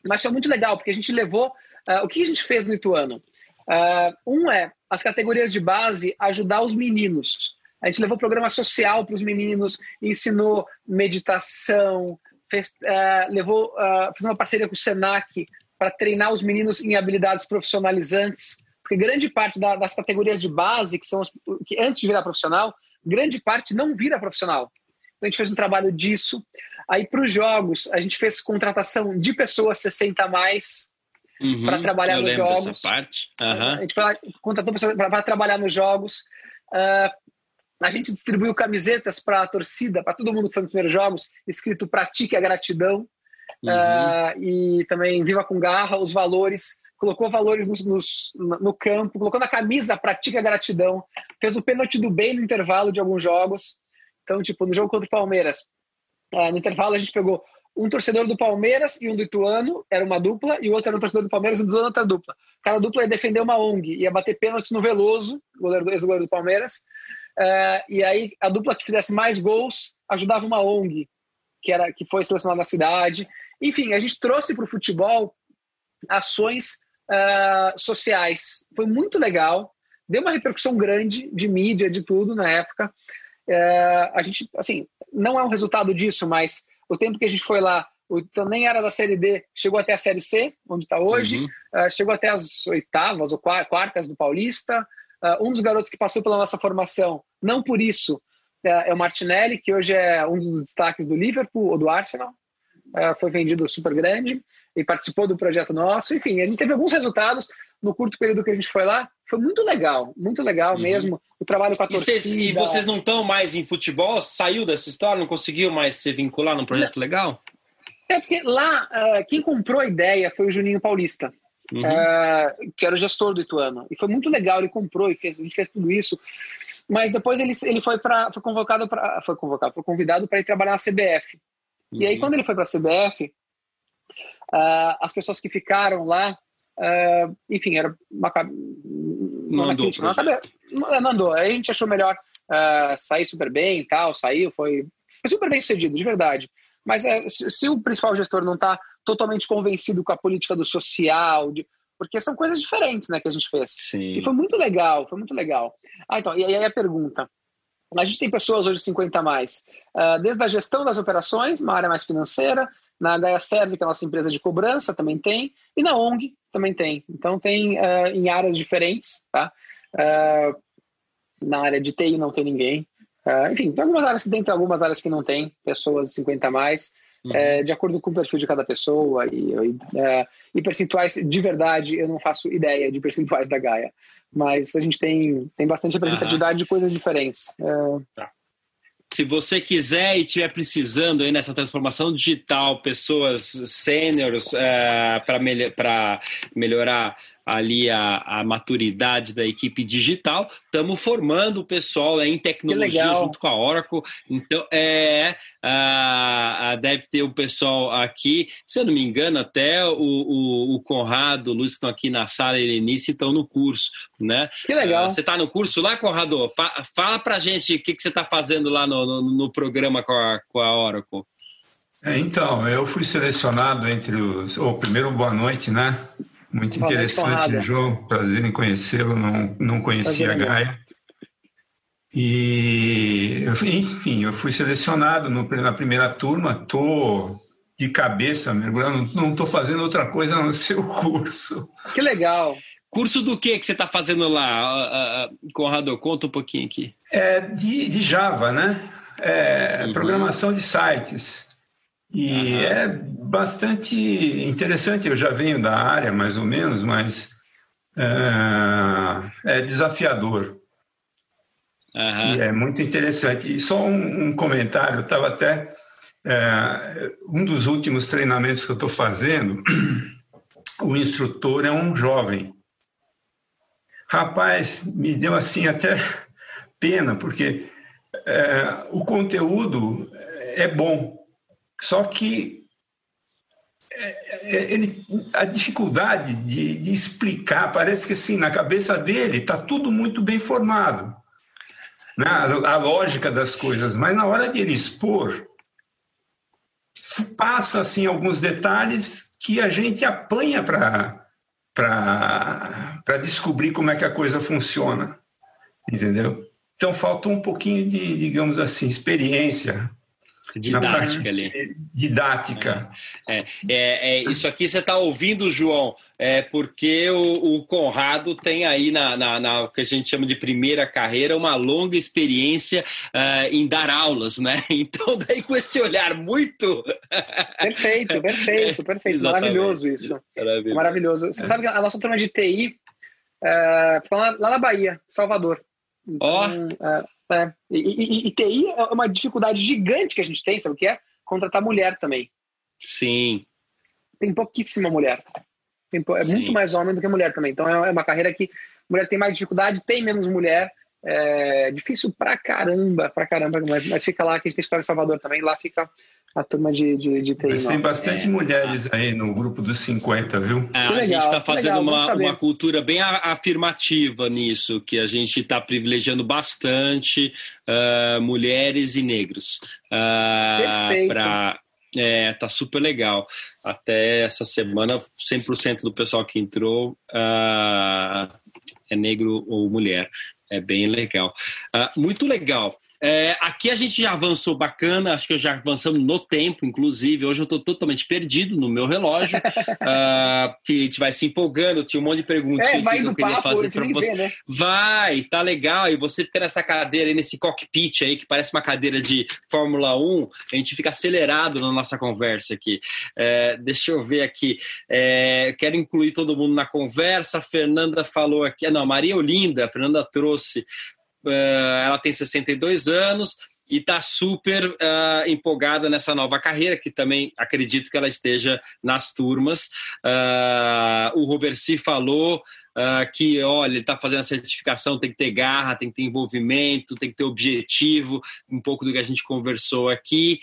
Mas foi muito legal, porque a gente levou. Uh, o que a gente fez no Ituano? Uh, um é as categorias de base ajudar os meninos. A gente levou programa social para os meninos, ensinou meditação, fez, uh, levou, fez uma parceria com o Senac para treinar os meninos em habilidades profissionalizantes. Porque grande parte da, das categorias de base, que são as, que antes de virar profissional, grande parte não vira profissional. Então a gente fez um trabalho disso. Aí para os jogos, a gente fez contratação de pessoas 60 a mais uhum, para trabalhar nos jogos. parte. Uhum. A gente contratou pessoas para trabalhar nos jogos. Uh, a gente distribuiu camisetas para a torcida, para todo mundo que foi nos primeiros jogos, escrito Pratique a Gratidão. Uhum. Uh, e também Viva com Garra, os valores colocou valores no, no, no campo, colocou na camisa, pratica gratidão, fez o pênalti do bem no intervalo de alguns jogos. Então, tipo, no jogo contra o Palmeiras, é, no intervalo a gente pegou um torcedor do Palmeiras e um do Ituano, era uma dupla, e o outro era um torcedor do Palmeiras e do Ituano outra dupla. Cada dupla ia defender uma ONG, ia bater pênaltis no Veloso, goleiro, ex-goleiro do Palmeiras, uh, e aí a dupla que fizesse mais gols ajudava uma ONG, que, era, que foi selecionada na cidade. Enfim, a gente trouxe para o futebol ações uh, sociais. Foi muito legal, deu uma repercussão grande de mídia, de tudo na época. Uh, a gente, assim, não é um resultado disso, mas o tempo que a gente foi lá, o, também era da Série D, chegou até a Série C, onde está hoje, uhum. uh, chegou até as oitavas ou quartas do Paulista. Um dos garotos que passou pela nossa formação, não por isso, é, é o Martinelli, que hoje é um dos destaques do Liverpool ou do Arsenal, foi vendido super grande e participou do projeto nosso. Enfim, a gente teve alguns resultados no curto período que a gente foi lá. Foi muito legal, muito legal uhum. mesmo. O trabalho com a e torcida. Cês, e vocês não estão mais em futebol? Saiu dessa história? Não conseguiu mais se vincular num projeto não. legal? É porque lá, uh, quem comprou a ideia foi o Juninho Paulista. Uhum. Uh, que era o gestor do Ituano. E foi muito legal, ele comprou e fez, a gente fez tudo isso. Mas depois ele, ele foi, pra, foi convocado para foi convocado, foi convidado para ir trabalhar na CBF. Uhum. E aí, uhum. quando ele foi para a CBF, uh, as pessoas que ficaram lá, uh, enfim, era uma, não, uma andou, crítica, uma não andou. Aí a gente achou melhor uh, sair super bem e tal, saiu, foi, foi super bem sucedido, de verdade. Mas é, se, se, o principal gestor não está totalmente convencido com a política do social, de, porque são coisas diferentes né, que a gente fez. Sim. E foi muito legal, foi muito legal. Ah, então, e aí a pergunta. A gente tem pessoas hoje 50 a mais, uh, desde a gestão das operações, uma área mais financeira, na Gaia Serve, que é a nossa empresa de cobrança, também tem, e na ONG também tem. Então tem uh, em áreas diferentes, tá? Uh, na área de TI não tem ninguém. enfim, tem algumas áreas que tem, tem algumas áreas que não tem, pessoas de 50 a mais. Uhum. É, de acordo com o perfil de cada pessoa e, e, é, e, percentuais de verdade eu não faço ideia de percentuais da Gaia mas a gente tem, tem bastante representatividade uhum. de coisas diferentes. É... Tá. Se você quiser e estiver precisando aí nessa transformação digital, pessoas sêniores uh, para melhorar ali a, a maturidade da equipe digital, estamos formando o pessoal em tecnologia junto com a Oracle. Então, é, a, a, deve ter o pessoal aqui, se eu não me engano, até o, o, o Conrado, o Luiz que estão aqui na sala, Helenice, estão no curso, né? Que legal. Uh, você está no curso lá, Conrado? Fa fala pra gente o que, que você está fazendo lá no, no, no, programa com a, com a Oracle. É, então, eu fui selecionado entre os... Oh, primeiro, boa noite, né? Muito interessante, João. Prazer em conhecê-lo, não, não conhecia a Gaia. E, enfim, eu fui selecionado no, na primeira turma, estou de cabeça mergulhando, não estou fazendo outra coisa a não ser o curso. Que legal! Curso do que que você está fazendo lá, Conrado? Conta um pouquinho aqui. É de, de Java, né? É, uhum. Programação de sites. E uhum. é bastante interessante. Eu já venho da área, mais ou menos, mas é, é desafiador. Uhum. E é muito interessante. E só um, um comentário, eu estava até. É, um dos últimos treinamentos que eu estou fazendo, o instrutor é um jovem. Rapaz, me deu assim até pena, porque é, o conteúdo é bom, só que é, é, ele, a dificuldade de, de, explicar, parece que assim, na cabeça dele está tudo muito bem formado né, a lógica das coisas, mas na hora de ele expor, passa assim alguns detalhes que a gente apanha para descobrir como é que a coisa funciona, entendeu? Então falta um pouquinho de, digamos assim, experiência Didática ali. Didática. É, é, é, isso aqui você está ouvindo, João, é porque o, o Conrado tem aí na, na, na, que a gente chama de primeira carreira uma longa experiência uh, em dar aulas, né? Então, daí com esse olhar muito. Perfeito, perfeito, perfeito. Maravilhoso isso. Maravilhoso. Maravilhoso. Você sabe que a nossa turma de TI uh, foi lá, lá na Bahia, Salvador. Ó. Então, oh. uh, é. E, e, e, TI é uma dificuldade gigante que a gente tem, sabe o que é? Contratar mulher também. Sim. Tem pouquíssima mulher. Tem, é Sim. muito mais homem do que mulher também. Então é, é uma carreira que mulher tem mais dificuldade, tem menos mulher. É difícil pra caramba, pra caramba. Mas, mas fica lá, que a gente tem história em Salvador também, lá fica a turma de, de, de TI. Mas tem bastante é. mulheres aí no grupo dos 50, viu? É, a legal, gente está fazendo legal, uma, uma cultura bem afirmativa nisso, que a gente está privilegiando bastante uh, mulheres e negros. Uh, pra, é, tá super legal. Até essa semana, 100% do pessoal que entrou uh, é negro ou mulher. É bem legal. Uh, muito legal. É, aqui a gente já avançou bacana, acho que já avançamos no tempo, inclusive. Hoje eu estou totalmente perdido no meu relógio, uh, que a gente vai se empolgando. Tinha um monte de perguntas é, que eu queria papo, fazer para você. Ver, né? Vai, tá legal. E você fica nessa cadeira aí, nesse cockpit aí, que parece uma cadeira de Fórmula 1, a gente fica acelerado na nossa conversa aqui. É, deixa eu ver aqui. É, quero incluir todo mundo na conversa. A Fernanda falou aqui. Não, Maria Olinda, a Fernanda trouxe ela tem 62 anos e está super uh, empolgada nessa nova carreira, que também acredito que ela esteja nas turmas. Uh, o Roberci falou uh, que, olha, ele está fazendo a certificação, tem que ter garra, tem que ter envolvimento, tem que ter objetivo, um pouco do que a gente conversou aqui.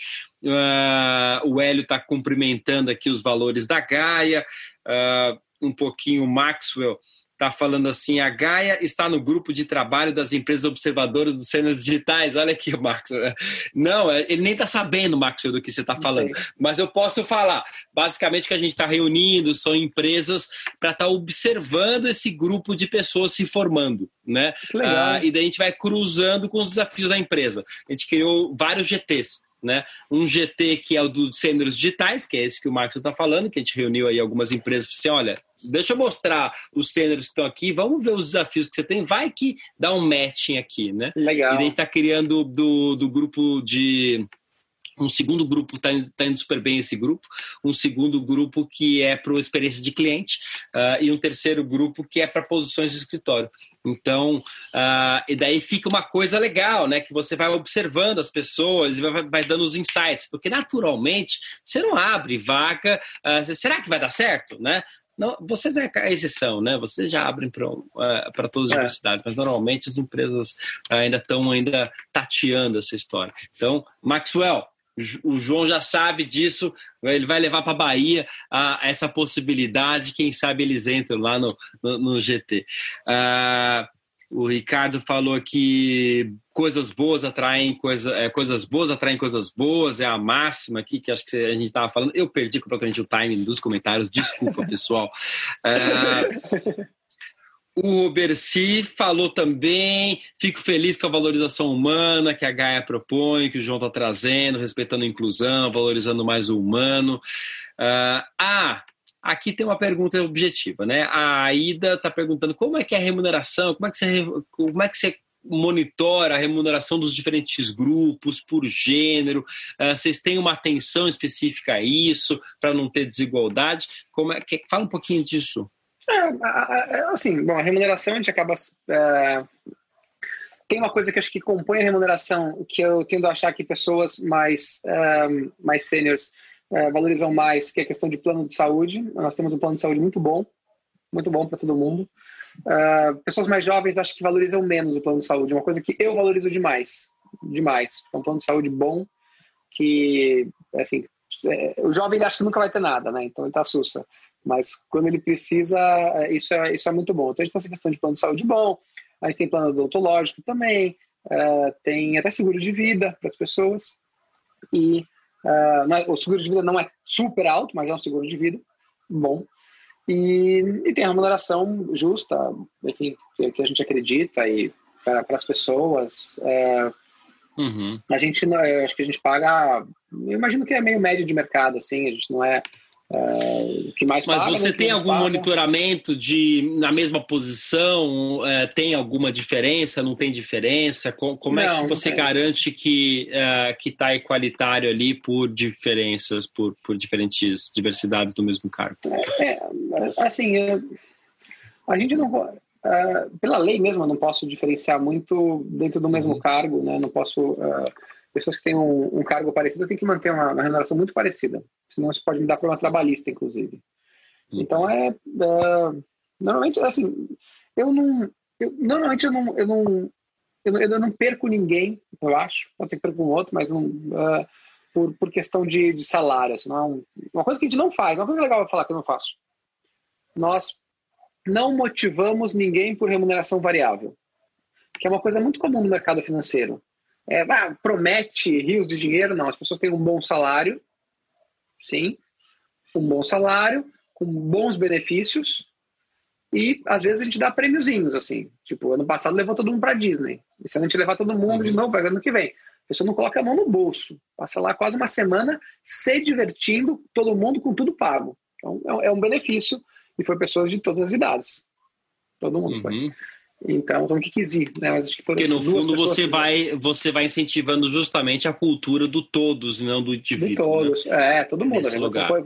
o Hélio está cumprimentando aqui os valores da Gaia, um pouquinho o Maxwell está falando assim: a Gaia está no grupo de trabalho das empresas observadoras dos cenas digitais. Olha aqui, Max. Não, é, ele nem está sabendo, Max, do que você está falando. Mas eu posso falar. Basicamente, que a gente está reunindo são empresas para estar tá observando esse grupo de pessoas se formando. Né? Ah, e daí a gente vai cruzando com os desafios da empresa. A gente criou vários GTs né? Um GT que é o dos centros digitais, que é esse que o Marcos está falando, que a gente reuniu aí algumas empresas para assim, olha, deixa eu mostrar os centros que estão aqui, vamos ver os desafios que você tem, vai que dá um matching aqui, né? Legal. E daí está criando do, do grupo de um segundo grupo está indo, tá indo, super bem esse grupo, um segundo grupo que é para experiência de cliente uh, e um terceiro grupo que é para posições de escritório. Então, uh, e daí fica uma coisa legal, né? Que você vai observando as pessoas e vai, vai dando os insights, porque naturalmente você não abre vaga, uh, será que vai dar certo, né? não, vocês é a exceção, né? Vocês já abrem para uh, todas as é. universidades, mas normalmente as empresas ainda estão ainda tateando essa história. Então, Maxwell, o João já sabe disso, ele vai levar para a Bahia essa possibilidade, quem sabe eles entram lá no, no, no GT. Ah, o Ricardo falou que coisas boas atraem coisa, é, coisas boas atraem coisas boas, é a máxima aqui que acho que a gente estava falando. Eu perdi completamente o timing dos comentários, desculpa, pessoal. Uh, o Berci falou também, fico feliz com a valorização humana que a Gaia propõe, que o João está trazendo, respeitando a inclusão, valorizando mais o humano. Uh, ah, aqui tem uma pergunta objetiva, né? A Aida está perguntando como é que é a remuneração, como é que você, como é que você monitora a remuneração dos diferentes grupos por gênero? Uh, vocês têm uma atenção específica a isso para não ter desigualdade? Como é que fala um pouquinho disso? É, assim, bom, a remuneração a gente acaba. É, tem uma coisa que acho que compõe a remuneração, que eu tendo a achar que pessoas mais, é, mais seniors é, valorizam mais, que é a questão de plano de saúde. Nós temos um plano de saúde muito bom, muito bom para todo mundo. É, pessoas mais jovens acho que valorizam menos o plano de saúde, uma coisa que eu valorizo demais, demais. É um plano de saúde bom, que, assim, é, o jovem acha que nunca vai ter nada, né? Então ele tá sussa. Mas quando ele precisa, é, isso é, isso é muito bom. Então a gente tem essa questão de plano de saúde bom, a gente tem plano odontológico também, uh, tem até seguro de vida para as pessoas. E uh, o seguro de vida não é super alto, mas é um seguro de vida bom. E, e tem a remuneração justa, enfim, que, que a gente acredita e para as pessoas. Uh, uhum. A gente, acho que a gente paga, eu imagino que é meio médio de mercado, assim, a gente não é é, que mais Mas paga, você tem algum paga. monitoramento de na mesma posição? É, tem alguma diferença? Não tem diferença? como não, é que você garante que é, que está igualitário ali por diferenças, por, por diferentes diversidades do mesmo cargo? É, é assim, a gente não uh, pela lei mesmo, eu não posso diferenciar muito dentro do mesmo uhum. cargo, né? Não posso uh, pessoas que têm um, um cargo parecido têm que manter uma, uma, remuneração muito parecida, senão isso pode me dar problema trabalhista, inclusive. Uhum. Então é, é, normalmente assim, eu não, eu, normalmente eu não, eu não, eu não, eu não perco ninguém, eu acho, pode ser que perca um outro, mas não, uh, por, por questão de, de salário, assim, não é um, uma coisa que a gente não faz, uma coisa legal eu falar que eu não faço. Nós não motivamos ninguém por remuneração variável, que é uma coisa muito comum no mercado financeiro é, ah, promete rios de dinheiro, não. As pessoas têm um bom salário, sim, um bom salário, com bons benefícios, e às vezes a gente dá prêmiozinhos, assim. Tipo, ano passado levou todo mundo para Disney. E se a gente levar todo mundo uhum. de novo, vai ano que vem. A pessoa não coloca a mão no bolso. Passa lá quase uma semana se divertindo, todo mundo com tudo pago. Então, é um benefício. E foi pessoas de todas as idades. Todo mundo uhum. foi. Então, então que ir, né? Mas acho que Porque no fundo você vai, você vai incentivando justamente a cultura do todos, não do indivíduo. De todos, né? é, todo mundo. Nesse né? lugar. Foi,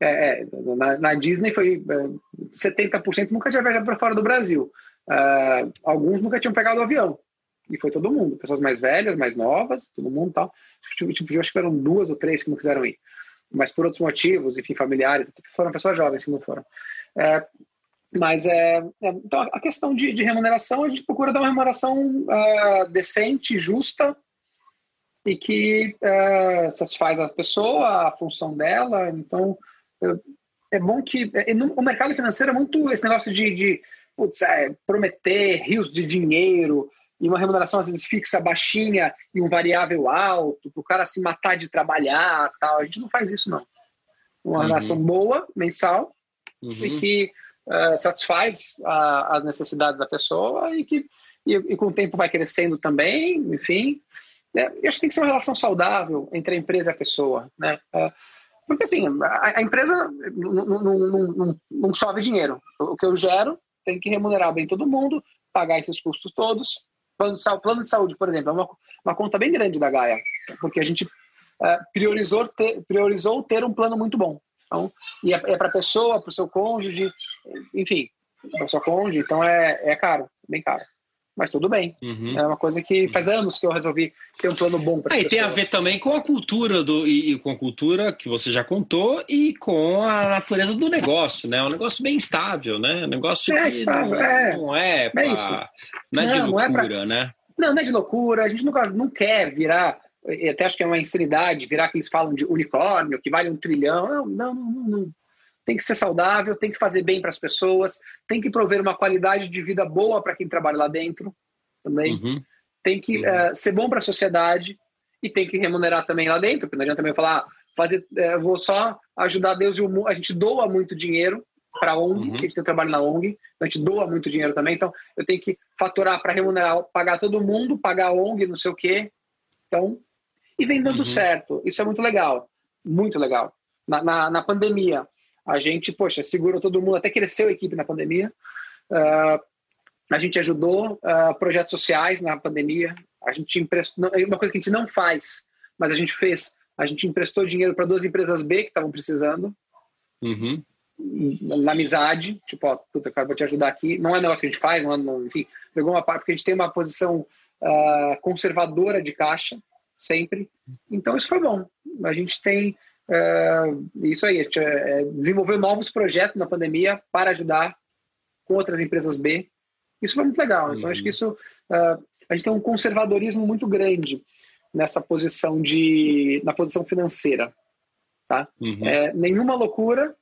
é, é, na, na, Disney foi 70% é, nunca tinha viajado para fora do Brasil. Uh, alguns nunca tinham pegado o avião. E foi todo mundo, pessoas mais velhas, mais novas, todo mundo tal. Tipo, tipo, eu acho que eram duas ou três que não quiseram ir. Mas por outros motivos, enfim, familiares, foram pessoas jovens que não foram. Uh, mas é, é, então a questão de, de, remuneração, a gente procura dar uma remuneração uh, decente, justa e que uh, satisfaz a pessoa, a função dela. Então é, é bom que é, no, o mercado financeiro é muito esse negócio de, de putz, é, prometer rios de dinheiro e uma remuneração às vezes fixa, baixinha e um variável alto para o cara se matar de trabalhar, tal. A gente não faz isso não. Uma remuneração uhum. boa mensal uhum. e que uh, satisfaz a, as necessidades da pessoa e que e, e, com o tempo vai crescendo também, enfim. Né? E acho que tem que ser uma relação saudável entre a empresa e a pessoa, né? Uh, porque assim, a, a empresa não chove dinheiro. O que eu gero tem que remunerar bem todo mundo, pagar esses custos todos. Plano de, saúde, plano de saúde, por exemplo, é uma, uma conta bem grande da Gaia, porque a gente uh, priorizou, ter, priorizou ter um plano muito bom. Então, e é, é para a pessoa, para o seu cônjuge, enfim, para sua cônjuge, então é, é caro, bem caro. mas tudo bem. Uhum. É uma coisa que faz anos que eu resolvi ter um plano bom para ah, E tem a ver também com a cultura do e, e, com a cultura que você já contou e com a natureza do negócio, né? É um negócio bem estável, né? Um negócio é, estável, não é. não é, pra, é isso. não é não, de loucura, não é pra... né? Não, não é de loucura. A gente nunca não quer virar até acho que é uma insanidade virar que eles falam de unicórnio, que vale um trilhão. Não, não, não, não tem que ser saudável, tem que fazer bem para as pessoas, tem que prover uma qualidade de vida boa para quem trabalha lá dentro também. Uhum. Tem que uhum. uh, ser bom para a sociedade e tem que remunerar também lá dentro, porque não adianta também falar, ah, fazer, uh, vou só ajudar Deus e o mundo. A gente doa muito dinheiro para a ONG, uhum. que a gente tem trabalho na ONG, a gente doa muito dinheiro também, então eu tenho que faturar para remunerar, pagar todo mundo, pagar a ONG, não sei o quê. Então, e vem dando uhum. certo. Isso é muito legal, muito legal. Na, na, na pandemia, a gente, poxa, segurou todo mundo, até cresceu a equipe na pandemia. Uh, a gente ajudou uh, projetos sociais na pandemia. A gente emprestou, é uma coisa que a gente não faz, mas a gente fez. A gente emprestou dinheiro para duas empresas B que estavam precisando. Uhum. Na amizade, tipo, ó, puta, cara, vou te ajudar aqui. Não é negócio que a gente faz, não, é, não enfim, pegou uma parte, porque a gente tem uma posição uh, conservadora de caixa, sempre. Então, isso foi bom. A gente tem Uh, isso aí, a gente uh, desenvolveu novos projetos na pandemia para ajudar com outras empresas B. Isso foi muito legal. Então, uhum. acho que isso. Uh, a gente tem um conservadorismo muito grande nessa posição de. na posição financeira. Tá? Uhum. É, nenhuma loucura,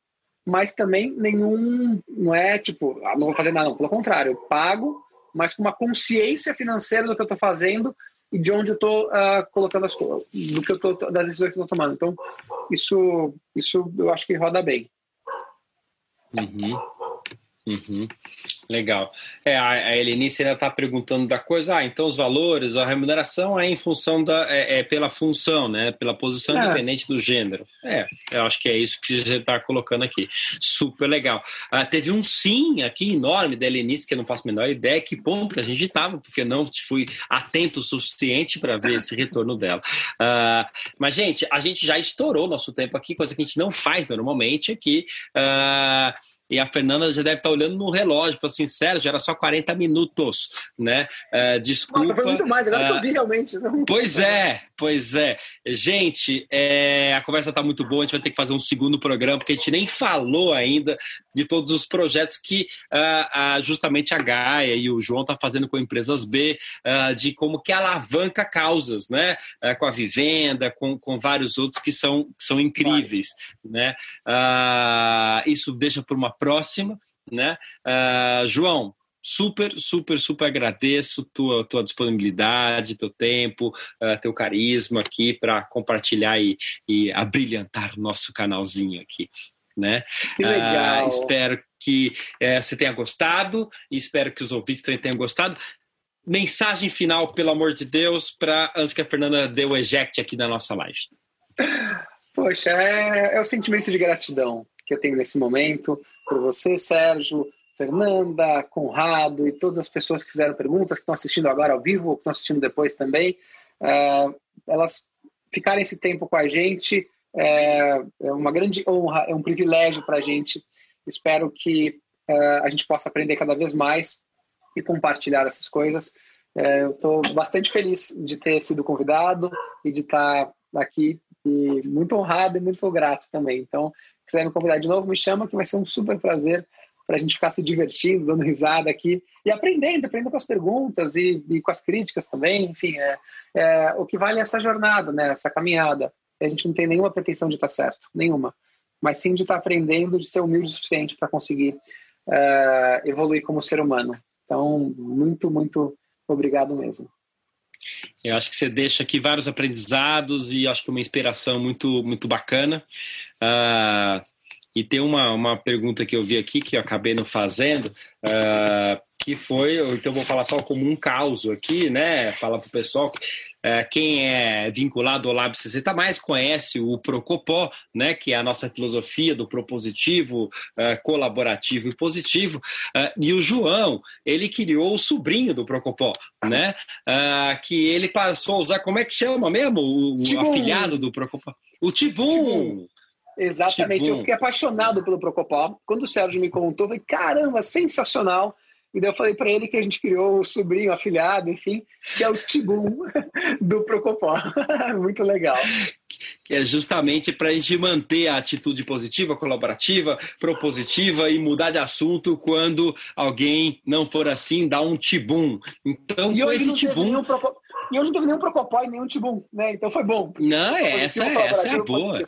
mas também nenhum. Não é tipo, ah, não vou fazer nada, não. Pelo contrário, eu pago, mas com uma consciência financeira do que eu estou fazendo e de onde eu estou uh, colocando as coisas, do que eu tô, das decisões que eu estou tomando. Então, isso, isso eu acho que roda bem. Uhum. Uhum. Legal. É, a, a Helenice ainda está perguntando da coisa, ah, então os valores, a remuneração é em função da. é, é pela função, né? Pela posição é. independente do gênero. É, eu acho que é isso que você está colocando aqui. Super legal. Ah, teve um sim aqui enorme da Helenice, que eu não faço a menor ideia que ponto que a gente estava, porque não fui atento o suficiente para ver esse retorno dela. Ah, mas, gente, a gente já estourou nosso tempo aqui, coisa que a gente não faz normalmente aqui. Ah, e a Fernanda já deve estar olhando no relógio, falou assim, Sérgio, era só 40 minutos, né? Uh, desculpa. Nossa, foi muito mais, agora uh, que eu vi realmente. Pois é, pois é. Gente, é, a conversa está muito boa, a gente vai ter que fazer um segundo programa, porque a gente nem falou ainda de todos os projetos que uh, justamente a Gaia e o João estão tá fazendo com empresas B, de como que alavanca causas, né? com a vivenda, com, com vários outros que são, que são incríveis, né? isso deixa por uma próxima, né? Uh, João, super, super, super agradeço tua, tua disponibilidade, teu tempo, uh, teu carisma aqui para compartilhar e, e abrilhantar o nosso canalzinho aqui. Né? Que legal. Uh, espero que uh, você tenha gostado e espero que os ouvintes também tenham gostado. Mensagem final, pelo amor de Deus, para antes que a Fernanda dê o eject aqui da nossa live. Poxa, é, é o sentimento de gratidão que eu tenho nesse momento por você, Sérgio, Fernanda, Conrado e todas as pessoas que fizeram perguntas, que estão assistindo agora ao vivo ou que estão assistindo depois também. Uh, elas ficarem esse tempo com a gente é, é uma grande honra, é um privilégio para a gente. Espero que uh, a gente possa aprender cada vez mais e compartilhar essas coisas. Uh, eu estou bastante feliz de ter sido convidado e de estar aqui e muito honrado e muito grato também. Então, quiser me convidar de novo, me chama, que vai ser um super prazer para a gente ficar se divertindo, dando risada aqui e aprendendo, aprendendo com as perguntas e, e com as críticas também. Enfim, é, é, o que vale é essa jornada, né, essa caminhada. A gente não tem nenhuma pretensão de estar certo, nenhuma, mas sim de estar aprendendo, de ser humilde o suficiente para conseguir uh, evoluir como ser humano. Então, muito, muito obrigado mesmo. Eu acho que você deixa aqui vários aprendizados e acho que uma inspiração muito, muito bacana. Uh, e tem uma, uma pergunta que eu vi aqui que eu acabei não fazendo, uh, que foi, então vou falar só como um caso aqui, né? Falar para o pessoal, uh, quem é vinculado ao Lab 60 mais conhece o Procopó, né? Que é a nossa filosofia do propositivo, uh, colaborativo e positivo. e o João, ele criou o sobrinho do Procopó, né? que ele passou a usar, como é que chama mesmo? O, o afilhado do Procopó. O Tibum. Tibum. Exatamente, eu fiquei apaixonado pelo Procopó. Quando o Sérgio me contou, eu falei, caramba, sensacional. E daí eu falei para ele que a gente criou o sobrinho, afilhado, enfim, que é o Tibum do Procopó. Muito legal. Que é justamente para a gente manter a atitude positiva, colaborativa, propositiva e mudar de assunto quando alguém não for assim, dá um tibum. Então, e com esse tibum. E hoje não teve nenhum Procopó e nenhum Tibum, né? Então foi bom. Não, essa, essa é a boa.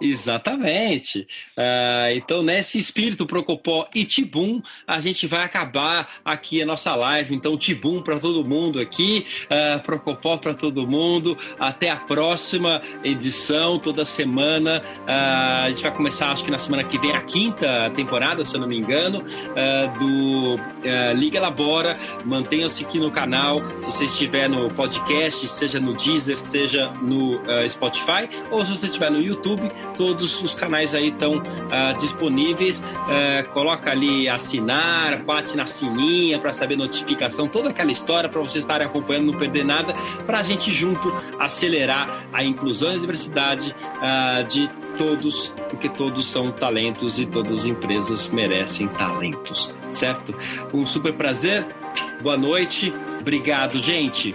Exatamente. Uh, então, nesse espírito Procopó e Tibum, a gente vai acabar aqui a nossa live. Então, Tibum para todo mundo aqui, uh, Procopó para todo mundo. Até a próxima edição, toda semana. Uh, a gente vai começar, acho que na semana que vem, a quinta temporada, se eu não me engano, do Liga Labora. Mantenham-se aqui no canal. Se você estiver no podcast, seja no Deezer, seja no Spotify, ou se você estiver no YouTube todos os canais aí estão uh, disponíveis. Uh, coloca ali assinar, bate na sininha para saber notificação, toda aquela história para vocês estarem acompanhando, não perder nada, para a gente junto acelerar a inclusão e a diversidade uh, de todos, porque todos são talentos e todas as empresas merecem talentos, certo? Um super prazer, boa noite, obrigado, gente.